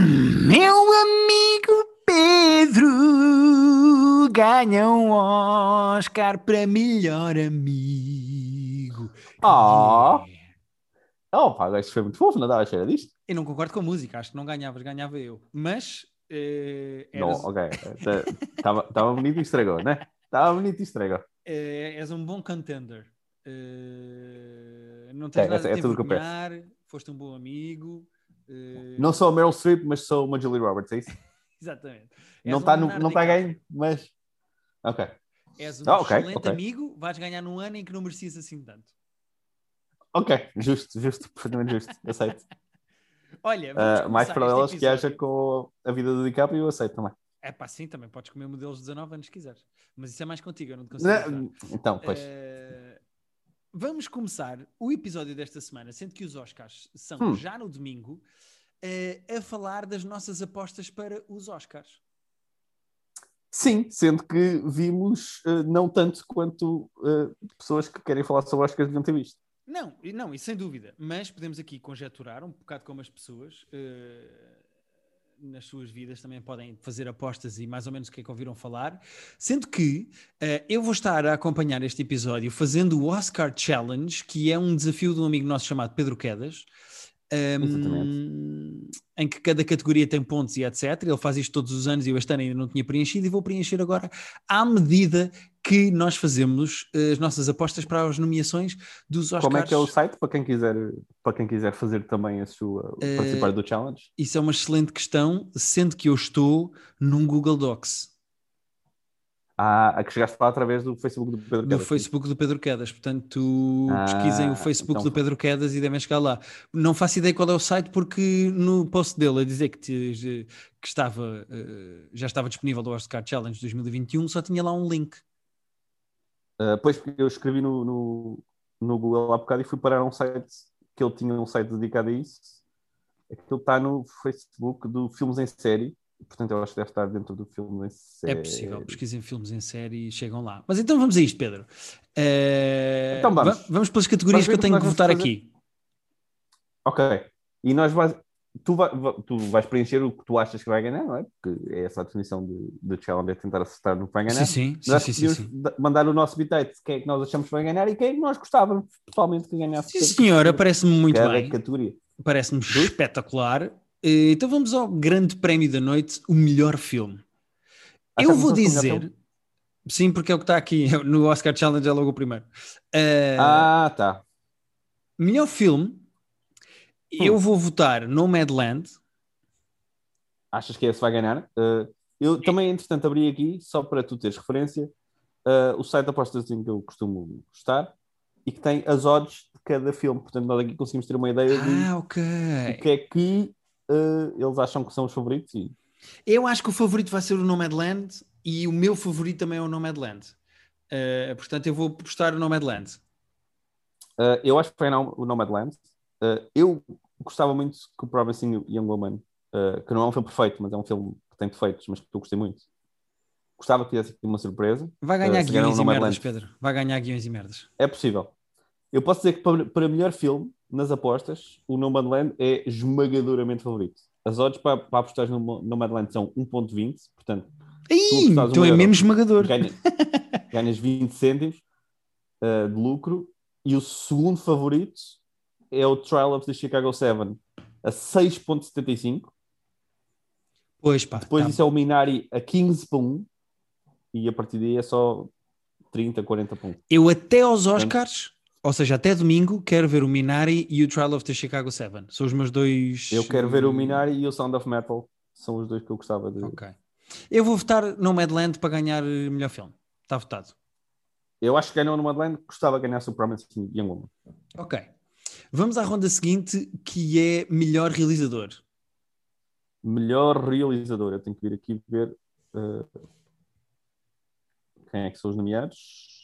Meu amigo Pedro ganha um Oscar para melhor amigo. Ah. Oh, pá, isto foi muito fofo, não estava a cheira disto? Eu não concordo com a música, acho que não ganhavas, ganhava eu. Mas. eh, Não, eras, ok. Estava bonito e estragou, né? Estava bonito e estragou. eh, és um bom contender. Eh, não tens É, nada é a envergonhar, foste um bom amigo. Eh, Não sou a Meryl Streep, mas sou uma Julie Roberts, é isso? Exatamente. Não está um não tá ganho, mas. Ok. És um Ah, ok, excelente ok. amigo, vais ganhar num ano em que não merecias assim tanto. Ok, justo, justo, perfeitamente justo. Aceito. Olha, Ah, mais paralelas que haja com a vida do DiCaprio, eu aceito também. É pá, sim, também podes comer modelos de 19 anos se quiseres. Mas isso é mais contigo, eu não te consigo. Não, Então, pois. Eh, vamos começar o episódio desta semana, sendo que os Oscars são Hum. já no domingo, eh, a falar das nossas apostas para os Oscars. Sim, sendo que vimos eh, não tanto quanto eh, pessoas que querem falar sobre Oscars deviam ter visto. Não, e não, e sem dúvida, mas podemos aqui conjecturar um bocado como as pessoas nas suas vidas também podem fazer apostas e mais ou menos o que é que ouviram falar, sendo que eh, eu vou estar a acompanhar este episódio fazendo o Oscar Challenge, que é um desafio de um amigo nosso chamado Pedro Quedas. Em que cada categoria tem pontos e etc. Ele faz isto todos os anos e eu este ano ainda não tinha preenchido e vou preencher agora à medida que nós fazemos eh, as nossas apostas para as nomeações dos Oscars. Como é que é o site para quem quiser, para quem quiser fazer também a sua Eh, participar do challenge? Isso é uma excelente questão, sendo que eu estou num Google Docs, A que chegaste lá através do Facebook do Pedro do Quedas. Facebook do Pedro Quedas. Portanto, Ah, pesquisem o Facebook então- do Pedro Quedas e devem chegar lá. Não faço ideia qual é o site, porque no post dele a dizer que, te- que estava, eh, já estava disponível do Oscar Challenge 2021, só tinha lá um link. Ah, pois, porque eu escrevi no, no, no Google há bocado e fui parar um site que ele tinha um site dedicado a isso. Aquilo está no Facebook do Filmes em Série. Portanto, eu acho que deve estar dentro do filme em série. É possível, pesquisem filmes em série e chegam lá. Mas então vamos a isto, Pedro. Eh, Então vamos. va- vamos pelas categorias que eu tenho que votar vamos aqui. Ok. E nós vais, tu, vai- va- tu vais preencher o que tu achas que vai ganhar, não é? Porque é essa a definição de, de challenge, é tentar acertar no que vai ganhar. Sim, sim, sim, Nós sim, sim, mandar o nosso bitite quem é que nós achamos que vai ganhar e quem é que nós gostávamos pessoalmente que ganhasse. Sim, senhora, parece-me muito cada bem. categoria. Parece-me espetacular. Eh, Então vamos ao grande prémio da noite, o melhor filme. Eu vou dizer, sim, porque é o que está aqui no Oscar Challenge, é logo o primeiro. Eh, Ah, tá. Melhor filme, eu vou votar Nomadland. Achas que esse vai ganhar? Uh, eu também, entretanto, abri aqui, só para tu teres referência, uh, o site de apostas em que eu costumo gostar e que tem as odds de cada filme. Portanto, nós aqui conseguimos ter uma ideia de Ah, ok. o que é que uh, eles acham que são os favoritos. E, Eu acho que o favorito vai ser o Nomadland e o meu favorito também é o Nomadland. Eh, portanto, eu vou postar o Nomadland. uh, eu acho que vai ganhar o Nomadland. Uh, eu gostava muito que o Promising Young Woman, uh, que não é um filme perfeito, mas é um filme que tem defeitos, mas que eu gostei muito. Gostava que tivesse uma surpresa. Vai ganhar Eh, ganhar guiões e merdas. Pedro. Vai ganhar guiões e merdas. É possível. Eu posso dizer que para, para melhor filme, nas apostas, o Nomadland é esmagadoramente favorito. As odds para, para apostar no Nomadland são 1.20, portanto, Ih, então um é euro. mesmo esmagador. ganha- ganhas 20 cêntimos uh, de lucro. E o segundo favorito é o Trial of the Chicago 7, a 6.75. Pois pá. Depois tá. disso é o Minari a 15 para 1. E a partir daí é só 30, 40 para 1. Eu até aos Oscars, ou seja, até domingo, quero ver o Minari e o Trial of the Chicago 7. São os meus dois. Eu quero ver o Minari e o Sound of Metal. São os dois que eu gostava de, Ok. Eu vou votar Nomadland para ganhar eh, melhor filme. Está votado. Eu acho que ganhou no Madeleine, gostava de ganhar o Promising Young Woman. Ok. Vamos à ronda seguinte, que é melhor realizador. Melhor realizador. Eu tenho que vir aqui ver uh, quem é que são os nomeados.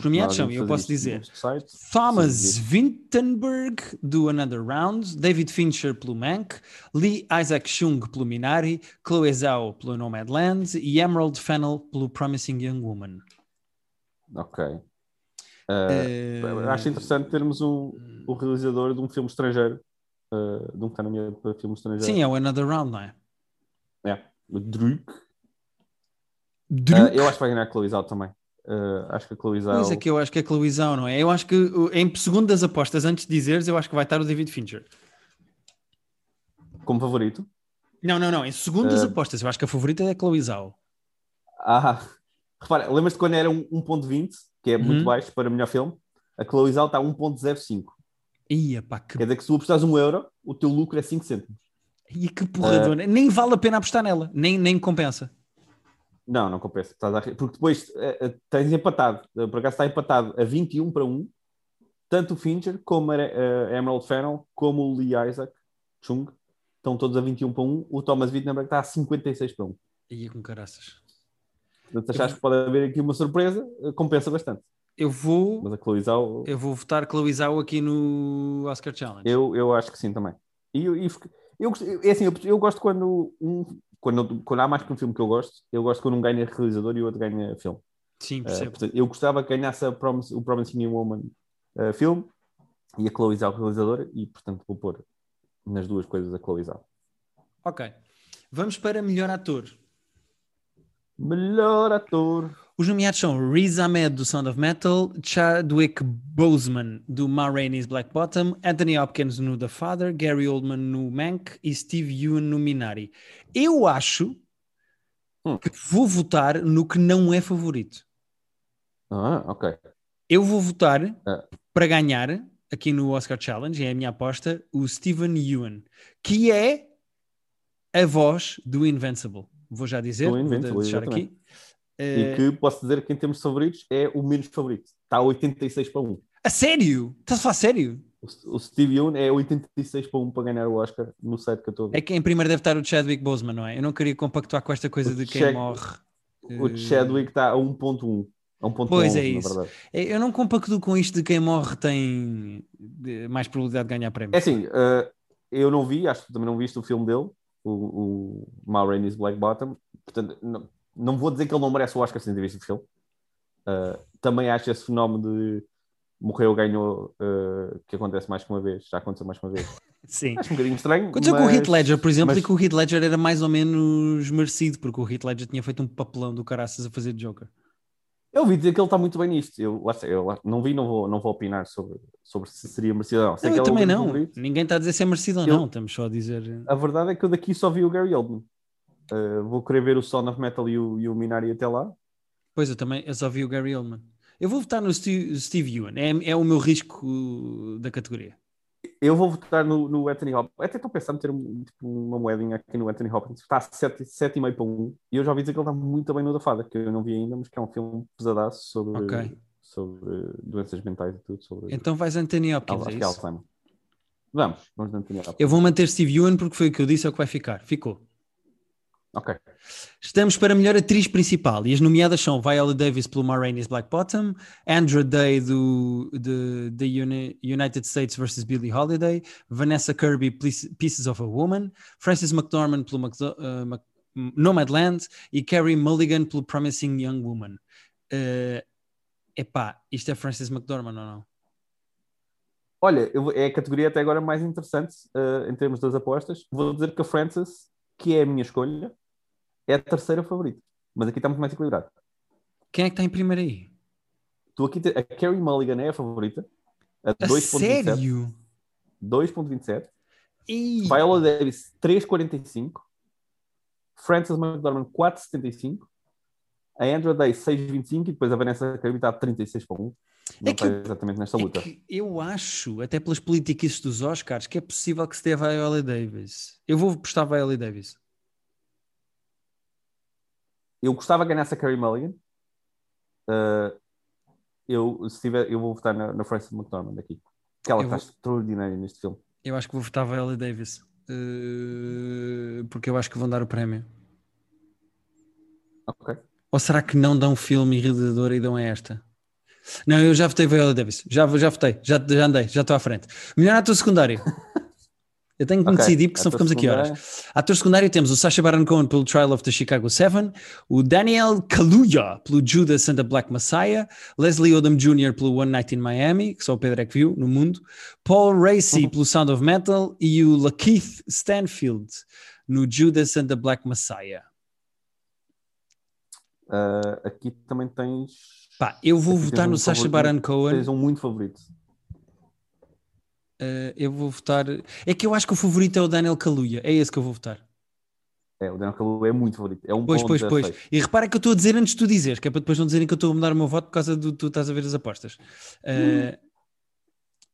Os nomeados são, vamos eu posso dizer, site. Thomas Sim, Vinterberg, do Another Round, David Fincher pelo Mank, Lee Isaac Chung pelo Minari, Chloe Zhao pelo Nomadland e Emerald Fennell pelo Promising Young Woman. Ok. Uh, Eh, Acho interessante termos um, um realizador de um filme estrangeiro uh, de um que está nomeado para filmes estrangeiros. Sim, é o Another Round, não é? É, o Druk. Druk. Uh, eu acho que vai ganhar a Chloe Zhao também. Uh, acho que a Zhao... Pois é que eu acho que é Chloe Zhao, não é? Eu acho que uh, em segundo das apostas, antes de dizeres, eu acho que vai estar o David Fincher. Como favorito? Não, não, não. Em segundo das Uh, apostas, eu acho que a favorita é a Chloe Zhao. Ah, repara, lembras-te quando era um 1.20, que é Uhum. muito baixo para melhor filme? A Chloe Zhao está a 1.05. Ia pá, que, Quer dizer que se tu apostares um euro, o teu lucro é 5 cêntimos. ia, que porradona. Nem vale a pena apostar nela, nem, nem compensa. Não, não compensa. Porque depois eh, eh, tens empatado. Eh, Por acaso está empatado a 21 para 1. Tanto o Fincher como a Emerald Fennel, como o Lee Isaac Chung estão todos a 21 para 1. O Thomas Wittenberg está a 56 para 1. Ia com caraças. Portanto, achaste que pode haver aqui uma surpresa, compensa bastante. Eu vou, Mas a Chloe Zhao, eu vou votar Chloe Zhao aqui no Oscar Challenge. eu, eu acho que sim também. E eu, eu, eu, é assim, eu, eu gosto quando, um, quando, quando há mais que um filme que eu gosto, eu gosto quando um ganha realizador e o outro ganha filme. Sim, Uh, percebo. portanto, eu gostava que ganhasse a Promis- o Promising Woman uh, filme e a Chloe Zhao realizadora e, portanto, vou pôr nas duas coisas a Chloe Zhao. Ok. Vamos para melhor ator. Melhor ator. Os nomeados são Riz Ahmed do Sound of Metal, Chadwick Boseman do Ma Rainey's Black Bottom, Anthony Hopkins no The Father, Gary Oldman no Mank e Steve Ewan no Minari. Eu acho Hum. que vou votar no que não é favorito. Ah, ok. Eu vou votar Ah. para ganhar aqui no Oscar Challenge, é a minha aposta, o Steven Ewan, que é a voz do Invincible. Vou já dizer, vou deixar aqui. Eh, E que posso dizer que em termos de favoritos é o menos favorito. Está a 86 para 1. A sério? Estás a falar sério? O, Steve Young é 86 para 1 para ganhar o Oscar no site que eu estou a ver. É que em primeiro deve estar o Chadwick Boseman, não é? Eu não queria compactuar com esta coisa O de quem Chad- morre. O Eh, Chadwick está a 1.1. A 1.11, Pois é isso. é, Eu não compacto com isto de quem morre tem mais probabilidade de ganhar prémio. É assim, uh, eu não vi, acho que também não viste o filme dele, o, o Ma Rainey's Black Bottom. Portanto, não, não vou dizer que ele não merece o Oscar sem ter visto o filme. Uh, também acho esse fenómeno de morreu, ganhou, uh, que acontece mais que uma vez, já aconteceu mais que uma vez. Sim. Acho um bocadinho estranho. Aconteceu mas, com o Heath Ledger, por exemplo, mas e que o Heath Ledger era mais ou menos merecido, porque o Heath Ledger tinha feito um papelão do caraças a fazer de Joker. Eu ouvi dizer que ele está muito bem nisto. Eu, lá eu lá- não vi, não vou, não vou opinar sobre, sobre se seria merecido ou não. Sei Não, eu é também não. Ninguém está a dizer se é merecido ou Eu- não, estamos só a dizer. A verdade é que eu daqui só vi o Gary Oldman. Uh, vou querer ver o Son of Metal e o, e o Minari até lá. Pois eu também, eu só vi o Gary Oldman. Eu vou votar no Steve, Steve Ewan, é, é o meu risco da categoria. Eu vou votar no, no Anthony Hopkins. Até estou pensando em ter um- tipo, uma moedinha aqui no Anthony Hopkins. Está a 7,5 para 1. E eu já ouvi dizer que ele está muito bem no da Fada, que eu não vi ainda, mas que é um filme pesadaço sobre, Ok. sobre doenças mentais e tudo. Sobre, Então vais Anthony Hopkins, é é. Vamos, vamos Anthony Hopkins. Eu vou manter Steve Ewan porque foi o que eu disse, é o que vai ficar. Ficou. Ok. Estamos para a melhor atriz principal e as nomeadas são Viola Davis pelo Ma Rainey's Black Bottom, Andra Day do de, United States vs. Billie Holiday, Vanessa Kirby Piece- Pieces of a Woman, Frances McDormand pelo Macdo- uh, Nomadland e Carrie Mulligan pelo Promising Young Woman. Uh, epá, isto é Frances McDormand ou não? Olha, eu é a categoria até agora mais interessante eh, em termos das apostas. Vou dizer que a Frances, que é a minha escolha, é a terceira favorita. Mas aqui está muito mais equilibrado. Quem é que está em primeiro aí? Tu aqui a Carrie Mulligan é a favorita. A A 2.27. sério? 2.27. Ih, Viola Davis 3.45. Frances McDormand 4.75. A Andrew Day 6.25 e depois a Vanessa Kirby está a 36 para 1. Não É que exatamente nesta É luta. que eu acho, até pelas políticas dos Oscars, que é possível que se dê a Viola Davis. Eu vou postar Viola Davis. Eu gostava que ganhasse a Carrie Mulligan. Uh, eu, se tiver, eu vou votar na, na Frances McDormand aqui. Porque ela Eu está vou- extraordinária neste filme. Eu acho que vou votar Viola Davis. eh, porque eu acho que vão dar o prémio. Ok. Ou será que não dão filme realizadora e dão a esta? Não, eu já votei Viola Davis. Já, já votei. Já, já andei. Já estou à frente. Melhor ator secundário. Eu tenho que me Ok, decidir porque senão ficamos aqui horas. Ator secundário temos o Sacha Baron Cohen pelo Trial of the Chicago Seven, o Daniel Kaluuya pelo Judas and the Black Messiah, Leslie Odom Jr. pelo One Night in Miami, que só o Pedro é que viu no mundo, Paul Racy Uhum. pelo Sound of Metal e o Lakeith Stanfield no Judas and the Black Messiah. Ah, aqui também tens. Pá, eu vou Aqui votar um no Sacha Baron Cohen. Tens um muito favorito. Uh, eu vou votar. É que eu acho que o favorito é o Daniel Kaluuya. É esse que eu vou votar. É, o Daniel Kaluuya é muito favorito. É um Pois, pois, pois. 16. E repara que eu estou a dizer antes de tu dizeres, que é para depois não dizerem que eu estou a mudar o meu voto por causa do tu estás a ver as apostas. Uh,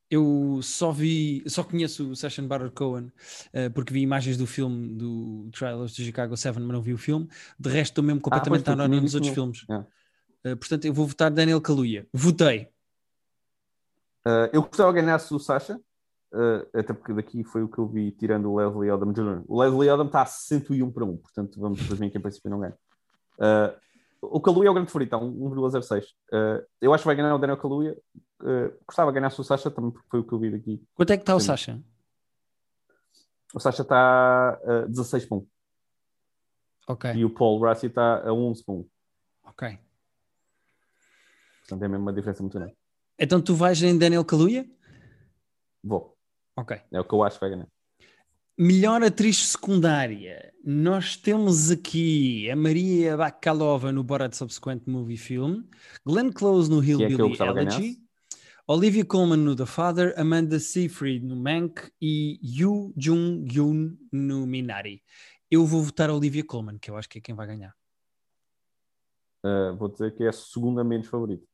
eu só vi, só conheço o Session Baron Cohen uh, porque vi imagens do filme do of the Chicago 7, mas não vi o filme. De resto, estou mesmo completamente pois, ah, tu nos outros filmes. É. Uh, portanto, eu vou votar Daniel Kaluuya. Votei. Ah, eu gostava que ganhasse o Sasha, ah, até porque daqui foi o que eu vi tirando o Leslie Odom Jr. O Leslie Odom está a 101 para 1, portanto vamos presumir que em princípio não ganha. Ah, o Kaluuya é o grande favorito, um 1,06. Ah, eu acho que vai ganhar o Daniel Kaluuya. Ah, gostava que ganhasse o Sasha também porque foi o que eu vi daqui. Quanto é que está o. Sasha? O Sasha está a 16 para 1 Ok, e o Paul Rassi está a 11 para 1. ok. Portanto é mesmo uma diferença muito grande. Então tu vais em Daniel Kaluuya? Vou. Ok. É o que eu acho que vai ganhar. Melhor atriz secundária. Nós temos aqui a Maria Bakalova no Borat Subsequent Movie Film, Glenn Close no é Hillbilly que Elegy. Olivia Colman no The Father, Amanda Seyfried no Mank e Yoo Jung-yoon no Minari. Eu vou votar a Olivia Colman, que eu acho que é quem vai ganhar. Ah, vou dizer que é a segunda menos favorita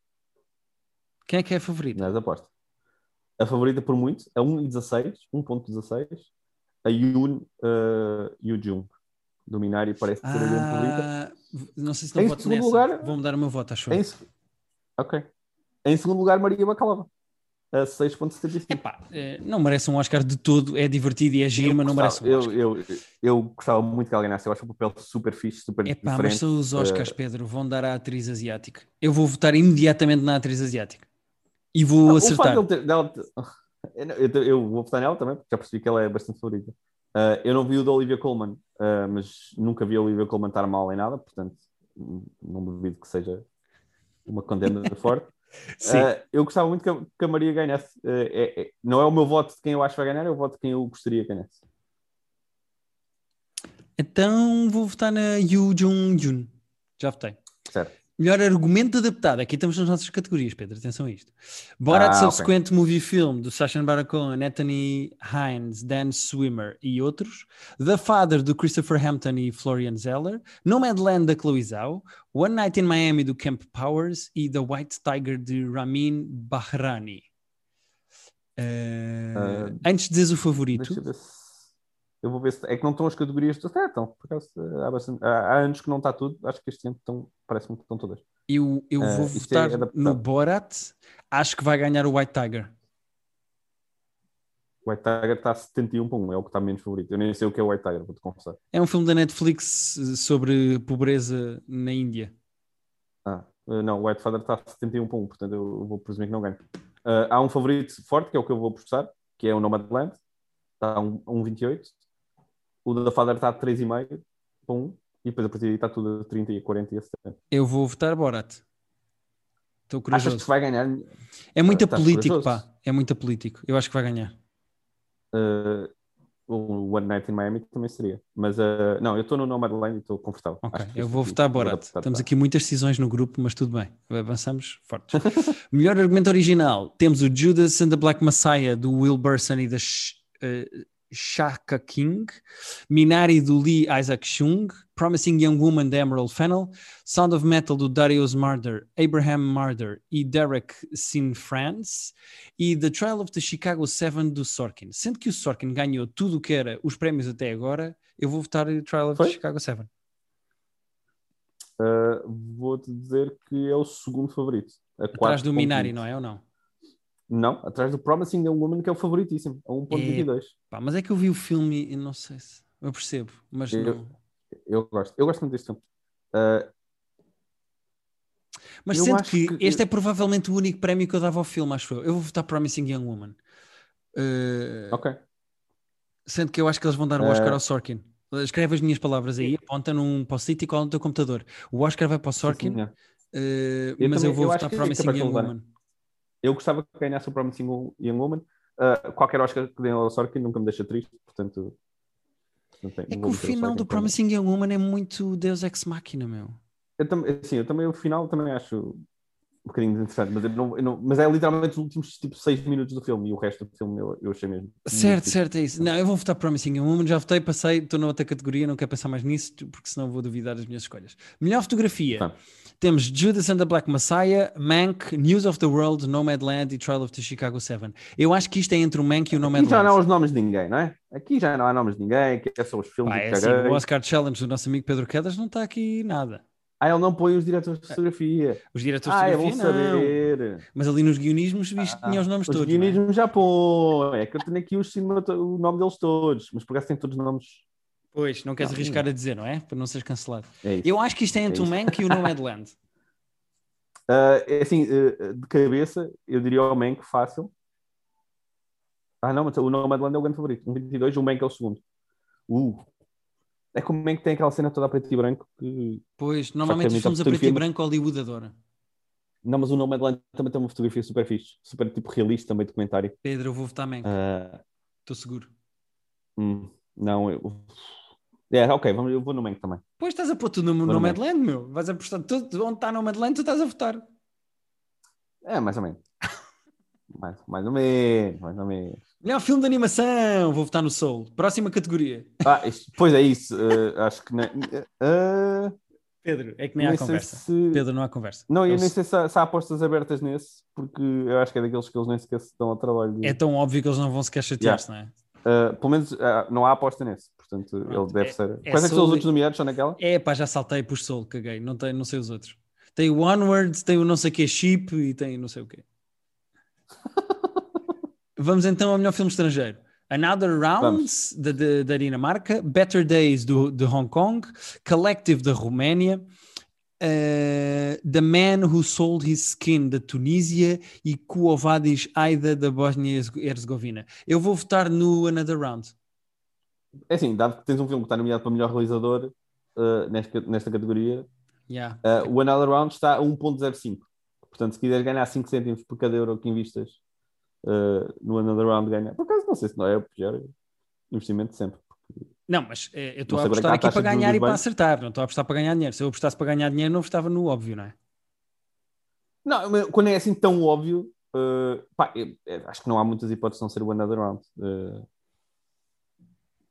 Quem é que é a favorita? nas apostas. A favorita por muito é 1,16, 1,16. A Yoon uh, Yoo Jung do Minari parece ser a grande favorita. Ah, não sei se não Em voto nessa. lugar- Vou mudar o meu voto, acho. Em, ok. Em segundo lugar, Maria Bacalova. A 6,75. Epá, eh, não merece um Oscar de todo, é divertido e é giro, mas não merece um Oscar. eu, eu, eu gostava muito que ela ganhasse. Eu acho o papel super fixe, super Epá, mas diferente. são os Oscars, Eh, Pedro, vão dar à atriz asiática. Eu vou votar imediatamente na atriz asiática. E vou Ah, o acertar. ter- dela Eu, não- eu, vou votar nela também, porque já percebi que ela é bastante favorita. Ah, eu não vi o da Olivia Colman, ah, mas nunca vi a Olivia Colman estar mal em nada, portanto, não duvido que seja uma condena forte. Ah, eu gostava muito que a, que a Maria ganhasse. É- é- não é o meu voto de quem eu acho que vai ganhar, é o voto de quem eu gostaria que ganhasse. Então vou votar na Yoo Jung-jun. Já votei. Certo. Melhor argumento adaptado. Aqui estamos nas nossas categorias, Pedro. Atenção a isto. Borat Ah, Subsequent Movie Film do Sacha Baron Cohen, Anthony Hines, Dan Swimmer e outros. The Father do Christopher Hampton e Florian Zeller. Nomadland da Chloe Zhao. One Night in Miami do Camp Powers e The White Tiger de Ramin Bahrani. Eh, Ah, antes de dizeres o favorito, eu vou ver se. É que não estão as categorias. É, estão. Por acaso, há, bastante- há- há anos que não está tudo. Acho que este ano estão, parece-me que estão todas. eu, eu vou isto votar é no Borat. Acho que vai ganhar o White Tiger. O White Tiger está a 71 para 1, é o que está menos favorito. Eu nem sei o que é o White Tiger, vou-te confessar. É um filme da Netflix eh, sobre pobreza na Índia. Ah, uh, não, o White Father está a 71 para 1, portanto eu vou presumir que não ganho. Uh, há um favorito forte, que é o que eu vou apostar, que é o Nomadland, está um, a 1,28. O da Father está a 3,5 para 1, e depois a partir daí está tudo a 30 e a 40 e a 70. Eu vou votar Borat. Estou Achas corajoso. que vai ganhar? É muito estás político, corajoso? pá. É muito político. Eu acho que vai ganhar. Uh, o One Night in Miami também seria. Mas uh, não, eu estou no Nomadland e estou confortável. Ok, eu vou votar Borat. bem. aqui muitas decisões no grupo, mas tudo bem. Avançamos fortes. Melhor argumento original. Temos o Judas and the Black Messiah do Will Burson e da eh, Shaka King, Minari do Lee Isaac Chung, Promising Young Woman da Emerald Fennel, Sound of Metal do Darius Marder, Abraham Marder e Derek Sinfrance e The Trial of the Chicago 7 do Sorkin. Sendo que o Sorkin ganhou tudo o que era os prémios até agora, eu vou votar o Trial of Foi? the Chicago 7. Uh, Vou-te dizer que é o segundo favorito. Atrás do Minari, 4.20. não é ou não? Não, atrás do Promising Young Woman, que é o favoritíssimo, a 1.22. Pá, mas é que eu vi o filme e não sei se. Eu percebo, mas Eu- não. Eu gosto, eu gosto muito deste filme. Uh, Mas sendo que, que- este é provavelmente o único prémio que eu dava ao filme, acho eu. Eu vou votar Promising Young Woman. Uh, ok. Sendo que eu acho que eles vão dar o Oscar Eh, ao Sorkin. Escreve as minhas palavras aí, aponta num post-it e cola no teu computador. O Oscar vai para o Sorkin, Sim, senhor. eh, Eu mas também- eu vou eu votar é Promising de Young. Woman. Eu gostava que ganhasse o Promising Young Woman. Uh, qualquer Oscar que dê ao Sorkin nunca me deixa triste, portanto. tem- É que o final do. Promising Young Woman é muito Deus Ex Machina, meu. Eu assim, eu também, o final também acho um bocadinho desinteressante, mas, não, não- mas é literalmente os últimos tipo, seis minutos do filme e o resto do filme eu, eu achei mesmo. Certo, certo, é isso. Não, eu vou votar Promising Woman, já votei, passei, estou na outra categoria, não quero pensar mais nisso, porque senão vou duvidar das minhas escolhas. Melhor fotografia. Tá. Temos Judas and the Black Messiah, Mank, News of the World, Nomadland e Trial of the Chicago 7. Eu acho que isto é entre o Mank e o Aqui já Nomadland. não há os nomes de ninguém, não é? Aqui já não há nomes de ninguém, que é só os filmes Pá, que é assim, o Oscar Challenge do nosso amigo Pedro Quedas não está aqui nada. Ah, ele não põe os diretores de fotografia. Os diretores Ah, de é bom fotografia não. saber. Mas ali nos guionismos viste que Ah, tinha os nomes os todos. não é? guionismos já põe. É que eu tenho aqui os cinemato- o nome deles todos, mas por acaso tem todos os nomes. Pois, não queres Não, arriscar a dizer, não é? Para não seres cancelado. É. Eu acho que isto é entre É o isso. Mank e o Nomadland. Ah, é assim, ah, de cabeça, eu diria o Mank fácil. Ah, não, mas o Nomadland é o grande favorito. Um 22, o Mank é o segundo. Uh. É como o Mank tem aquela cena toda a preto e branco. Que... Pois, normalmente os filmes a preto e branco Hollywood adora. Não, mas o Nomadland também tem uma fotografia super fixe, super tipo realista, também documentário. Pedro, eu vou votar Mank, Ah, estou seguro. hum, não, eu. É, ok, vamos, eu vou no Mank também. Pois estás a pôr tudo no no Nomadland, meu. Vais apostar tudo. Onde está Nomadland, tu estás a votar. É, mais ou menos. mais, mais ou menos, mais ou menos. Melhor filme de animação, vou votar no Soul. Próxima categoria. Ah, isto- pois é isso. ah, acho que. Não, ah, Pedro, é que nem há nem sei conversa. se- Pedro, não há conversa. Não, eu o- nem sei se há, se há apostas abertas nesse, porque eu acho que é daqueles que eles nem sequer se dão ao trabalho. de- É tão óbvio que eles não vão sequer chatear-se, não é? Ah, pelo menos ah, não há aposta nesse, portanto Pronto, ele deve é- ser. é Quais é que são os outros nomeados? São naquela? É pá, já saltei por Soul, caguei. Não, tem, não sei os outros. Tem o Onward, tem o não sei que Chip e tem não sei o quê. Vamos então ao melhor filme estrangeiro. Another Rounds, da, Dinamarca, Better Days, do, de Hong Kong, Collective, da Roménia, eh, The Man Who Sold His Skin, da Tunísia e Quo Vadis Aida, da Bósnia-Herzegovina. Eu vou votar no Another Round. É assim, dado que tens um filme que está nomeado para melhor realizador ah, nesta, nesta categoria, Yeah. ah, o Another Round está a 1.05. Portanto, se quiseres ganhar 5 cêntimos por cada euro que investas ah, no Another Round, ganha. Por acaso, não sei se não é o pior investimento de sempre. Não, mas eh, eu estou a é apostar é aqui para ganhar e para acertar. Não estou a apostar para ganhar dinheiro. Se eu apostasse para ganhar dinheiro, não apostava no óbvio, não é? Não, mas quando é assim tão óbvio, uh, pá, eu- eu acho que não há muitas hipóteses de não ser o Another Round. Uh,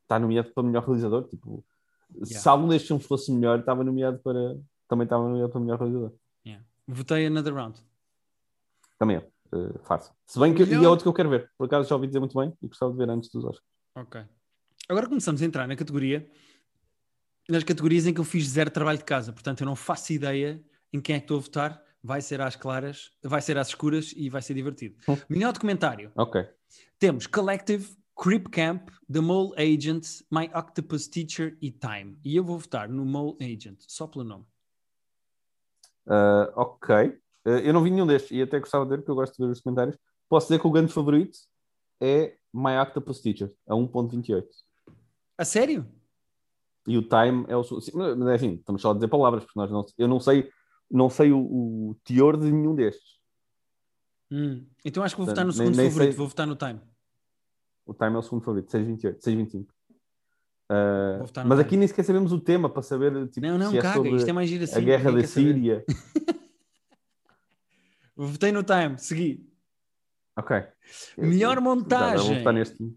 está nomeado para melhor realizador. Tipo, Se Yeah. algum destes filmes fosse melhor, estava nomeado para. Também estava nomeado para melhor realizador. Yeah. Votei another round. Também é. Uh, fácil. Se bem que. E é outro que eu quero ver. Por acaso já ouvi dizer muito bem e gostava de ver antes dos Oscars. Ok. Agora começamos a entrar na categoria, nas categorias em que eu fiz zero trabalho de casa. Portanto, eu não faço ideia em quem é que estou a votar. Vai ser às claras, vai ser às escuras e vai ser divertido. Hum. Melhor documentário. Ok. Temos Collective, Creep Camp, The Mole Agent, My Octopus Teacher e Time. E eu vou votar no Mole Agent, só pelo nome. Uh, ok. Uh, eu não vi nenhum destes e até gostava de ver, porque eu gosto de ver os comentários. Posso dizer que o grande favorito é My Octopus Teacher, a 1.28. A sério? E o time é o. Mas é assim, estamos só a dizer palavras, porque nós não, eu não sei, não sei o, o teor de nenhum destes. Hum. Então acho que vou votar no nem- segundo nem favorito, sei- vou votar no Time. O time é o segundo favorito, 6.28, 6.25. Uh, mas time. aqui nem sequer sabemos o tema para saber tipo, Não, não, se é caga, sobre isto é mais assim. a guerra ninguém da. Síria. Votei no Time, segui. ok. Eu- Melhor já- já vou montagem. votar neste.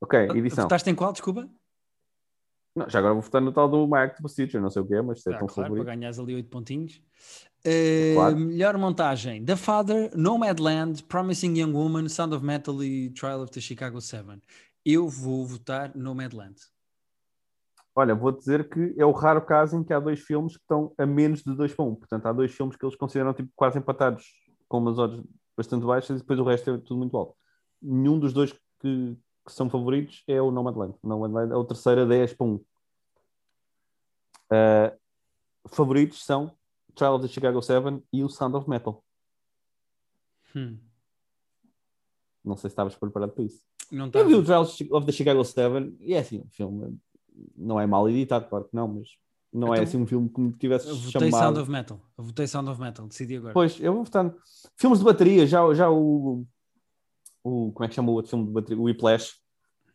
Ok, edição. Votaste em qual, desculpa? Não, já agora vou votar no tal do My Octopus Teacher, não sei o que é, mas se é Ah, tão claro, favorito. para ganhares ali 8 pontinhos. Uh, Claro. Melhor montagem: The Father, Nomadland, Promising Young Woman, Sound of Metal e Trial of the Chicago 7. Eu vou votar Nomadland. Olha, vou dizer que é o raro caso em que há dois filmes que estão a menos de 2 para 1. Portanto, há dois filmes que eles consideram tipo, quase empatados, com umas odds bastante baixas, e depois o resto é tudo muito alto. Nenhum dos dois que, que são favoritos é o Nomadland. O Nomadland é o terceiro a 10 para 1. Uh, favoritos são Trial of the Chicago 7 e o Sound of Metal. Hum. Não sei se estavas preparado para isso. Não tá. Eu vi o Trials of the Chicago 7 e é assim, o filme não é mal editado, claro que não, mas não é Então, assim um filme que me tivesse Eu votei Sound chamado. of Metal. Eu votei Sound of Metal, decidi agora. Pois, eu vou votar. Filmes de bateria, já, já o, o. Como é que chama o outro filme de bateria? O Whiplash.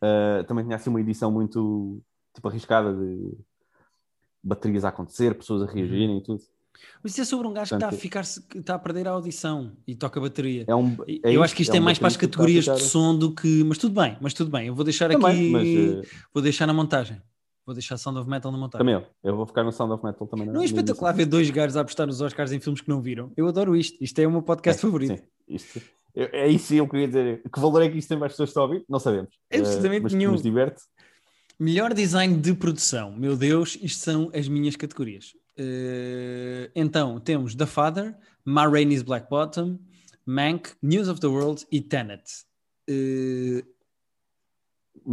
eh, também tinha assim uma edição muito tipo arriscada de baterias a acontecer, pessoas a reagirem e tudo. Mas isso é sobre um gajo que está a Portanto, ficar está a perder a audição e toca bateria. É um, é eu acho que isto é é, um mais para as categorias de som do que. Mas tudo bem, mas tudo bem. Eu vou deixar Também, aqui. mas eh, Vou deixar na montagem. Vou deixar Sound of Metal na montagem. também eu. Eu vou ficar no Sound of Metal também. Não é espetacular ver dois gajos a apostar nos Oscars em filmes que não viram? Eu adoro isto. Isto é o meu podcast É, favorito. sim, isto- é, é isso que eu queria dizer. Que valor é que isto tem para as pessoas que estão a ouvir? Não sabemos. Absolutamente Eh, mas nenhum. nos diverte. Melhor design de produção. Meu Deus, isto são as minhas categorias. Eh, então, temos The Father, Ma Rainey's Black Bottom, Mank, News of the World e Tenet. Eh,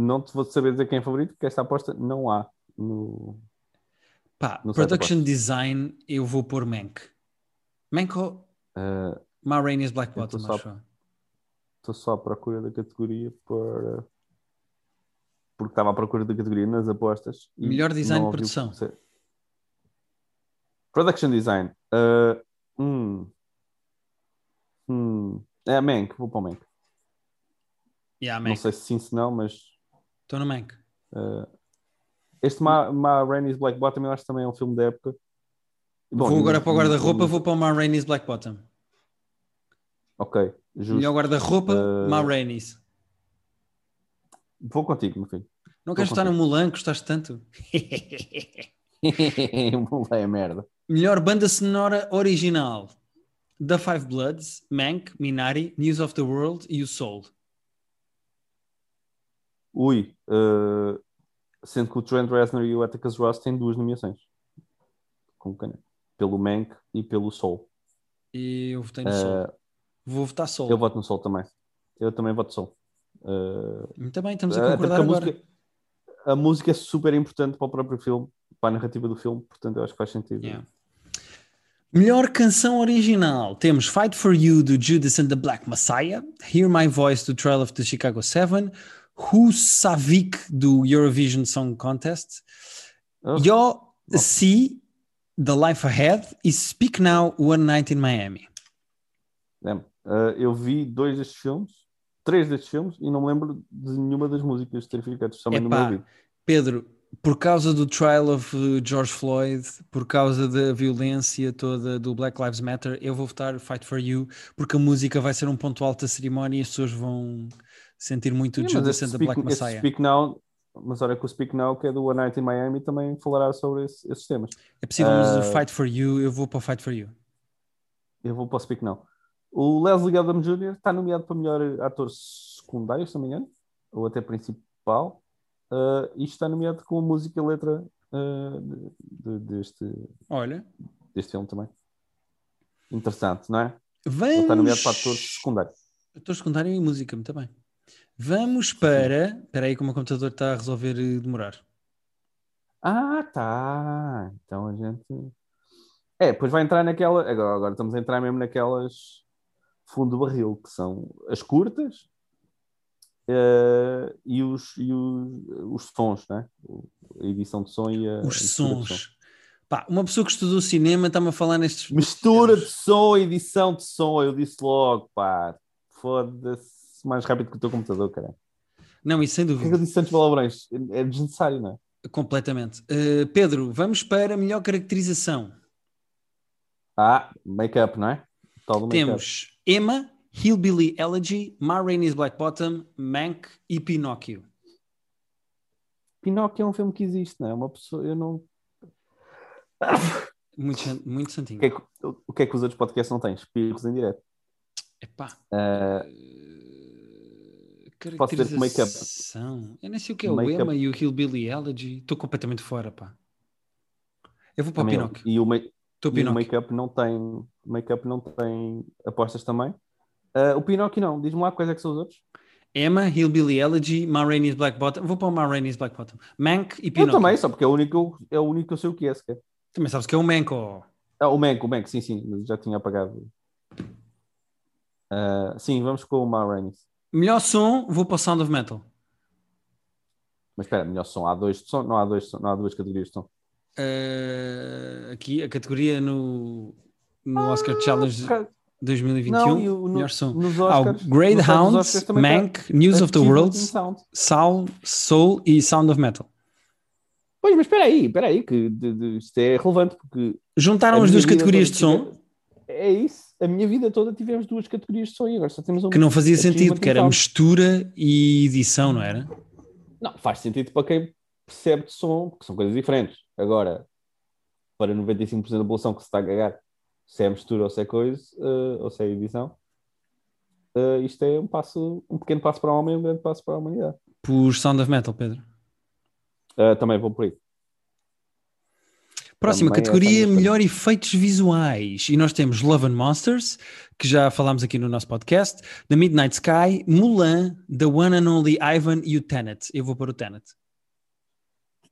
Não te vou saber dizer quem é favorito, porque esta aposta não há no. pá, a Production. Design, eu vou pôr Mank. Mank ou eh, Ma Rainey's Black Bottom. Estou só à procura da categoria para. Porque estava à procura da categoria nas apostas. Melhor design de produção. Production design. eh, hum. Hum. É Mank, vou para o Mank. Yeah, Não sei se sim, se não, mas Estou no Mank. eh, este Ma, Ma Rainey's Black Bottom eu acho que também é um filme da época. Bom, vou agora para o guarda-roupa, no- vou para o Ma Rainey's Black Bottom. Ok, justo. Melhor guarda-roupa, Eh, Ma Rainey's. Vou contigo, no fim. Não queres contigo. estar no Mulan, gostaste tanto? é merda. Melhor banda sonora original: The Five Bloods, Mank, Minari, News of the World e o Soul. Ui, eh, sendo que o Trent Reznor e o Atticus Ross têm duas nomeações. Com caneta. Pelo Mank e pelo Soul. E eu votei no Eh, Soul. Vou votar Soul. eu voto no Soul também. Eu também voto Soul. Eh, Muito bem, estamos a concordar a agora. música, a música é super importante para o próprio filme, para a narrativa do filme, portanto eu acho que faz sentido. Yeah. Melhor canção original: temos Fight for You do Judas and the Black Messiah, Hear My Voice do Trial of the Chicago 7, Who Savik do Eurovision Song Contest, Oh, Yo See The Life Ahead e Speak Now One Night in Miami. é. Eh, eu vi dois destes filmes, três destes filmes, e não me lembro de nenhuma das músicas ter ficado também no meu. Pedro, por causa do trial of uh, George Floyd, por causa da violência toda do Black Lives Matter, eu vou votar Fight for You, porque a música vai ser um ponto alto da cerimónia e as pessoas vão sentir muito o Judas and the Black Messiah. Speak Now, mas olha que o Speak Now, que é do One Night in Miami, também falará sobre esse- esses temas. É possível, mas o Ah. Fight for You, eu vou para o Fight for You. Eu vou para o Speak Now. O Leslie Odom Jr. está nomeado para melhor ator secundário, se não me engano, ou até principal, uh, e está nomeado com a música e letra uh, de- de- deste, Olha, deste filme também. Interessante, não é? Ele está nomeado para ator vamos. secundário. Ator secundário e música, muito bem. Vamos para. Espera aí, que o meu computador está a resolver eh, demorar. Ah, tá. Então a gente. É, depois vai entrar naquela. Agora, agora estamos a entrar mesmo naquelas fundo do barril, que são as curtas eh, e, os, e os, os sons, né? A edição de som e a. Os de sons. Pá, uma pessoa que estudou cinema está-me a falar nestes. Mistura de som, edição de som, eu disse logo, pá. Foda-se mais rápido que o teu computador, cara. Não, isso sem é que eu dúvida. disse tantos palavrões? É desnecessário, não é? Completamente. Uh, Pedro, vamos para a melhor caracterização. Ah, make-up, não é? Make-up. Temos Emma, Hillbilly Elegy, Ma Rainey's Black Bottom, Mank e Pinóquio. Pinóquio é um filme que existe, não é? Uma pessoa, eu não. Muito, muito santinho. O que, é que, o que é que os outros podcasts não têm? Espirros em direto. Epá. Uh, Posso dizer que make-up-. Eu nem sei o que é o Emma e o Hillbilly Elegy. Estou completamente fora, pá. Eu vou para o também eu. Pinóquio. E o, ma- Estou e o make-up não tem. Make-up não tem apostas também. Ah, o Pinóquio não. Diz-me lá quais é que são os outros. Emma, Hillbilly Elegy, Ma Rainey's Black Bottom. Vou para o Ma Rainey's Black Bottom. Mank e Eu Pinóquio. também, só porque é o único, é o único que eu sei o que é. sequer. Também sabes que é o Mank, oh. Ah, o Mank, o Mank, sim, sim, já tinha apagado. Ah, sim, vamos com o Ma Rainey. Melhor som, vou para o Sound of Metal. Mas espera, melhor som. Há dois de som? Não há, dois, não há duas categorias de som. Uh, aqui a categoria no, no Ah, Oscar Challenge ok. 2021. Não, e o- no- melhor som. Há o Oscars- Greyhounds, tá Mank, News of the World. Soul, Soul e Sound of Metal. Pois, mas espera aí, espera aí, que de- de- isto é relevante porque Juntaram as duas categorias de som, É isso, a minha vida toda tivemos duas categorias de som e agora só temos uma. que não fazia sentido, que era mistura e edição, não era? Não, faz sentido para quem percebe de som, porque são coisas diferentes. Agora, para 95% da população que se está a cagar, se é mistura ou se é coisa, eh, ou se é edição, eh, isto é um passo, um pequeno passo para o homem e um grande passo para a humanidade. Por Sound of Metal, Pedro. Eh, também vou por aí. Próxima Também é categoria, melhor efeitos visuais. E nós temos Love and Monsters, que já falámos aqui no nosso podcast, The Midnight Sky, Mulan, The One and Only Ivan e o Tenet. Eu vou para o Tenet.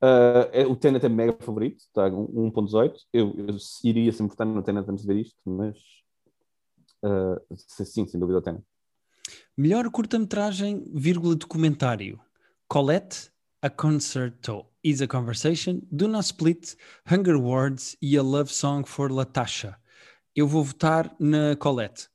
Eh, é- o Tenet é mega favorito, está com 1.18. Eu, eu iria sempre votar no Tenet antes de ver isto, mas eh, sim, sem dúvida o Tenet. Melhor curta-metragem, vírgula, documentário. Colette, A Concerto, Is a Conversation, Do Not Split, Hunger Words e A Love Song for Latasha. Eu vou votar na Colette.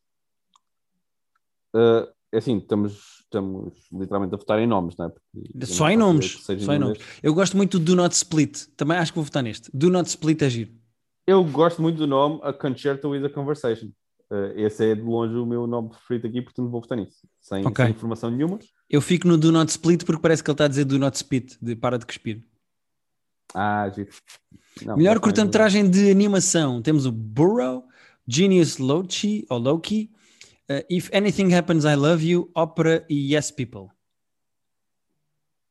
Eh, é assim, estamos, estamos literalmente a votar em nomes, não é? Porque Só em nomes, só em nomes. Eu gosto muito do Do Not Split. Também acho que vou votar neste. Do Not Split é giro. Eu gosto muito do nome A Concerto with a Conversation. Eh, esse é de longe o meu nome preferido aqui, portanto vou votar nisso. Sem, Ok. sem informação nenhuma. Eu fico no Do Not Split porque parece que ele está a dizer Do Not Spit, de para de cuspir. Ah, giro. Não, Melhor curta-metragem de animação. Temos o Burrow, Genius Loki, ou Loki, uh, If Anything Happens I Love You, Opera e Yes People.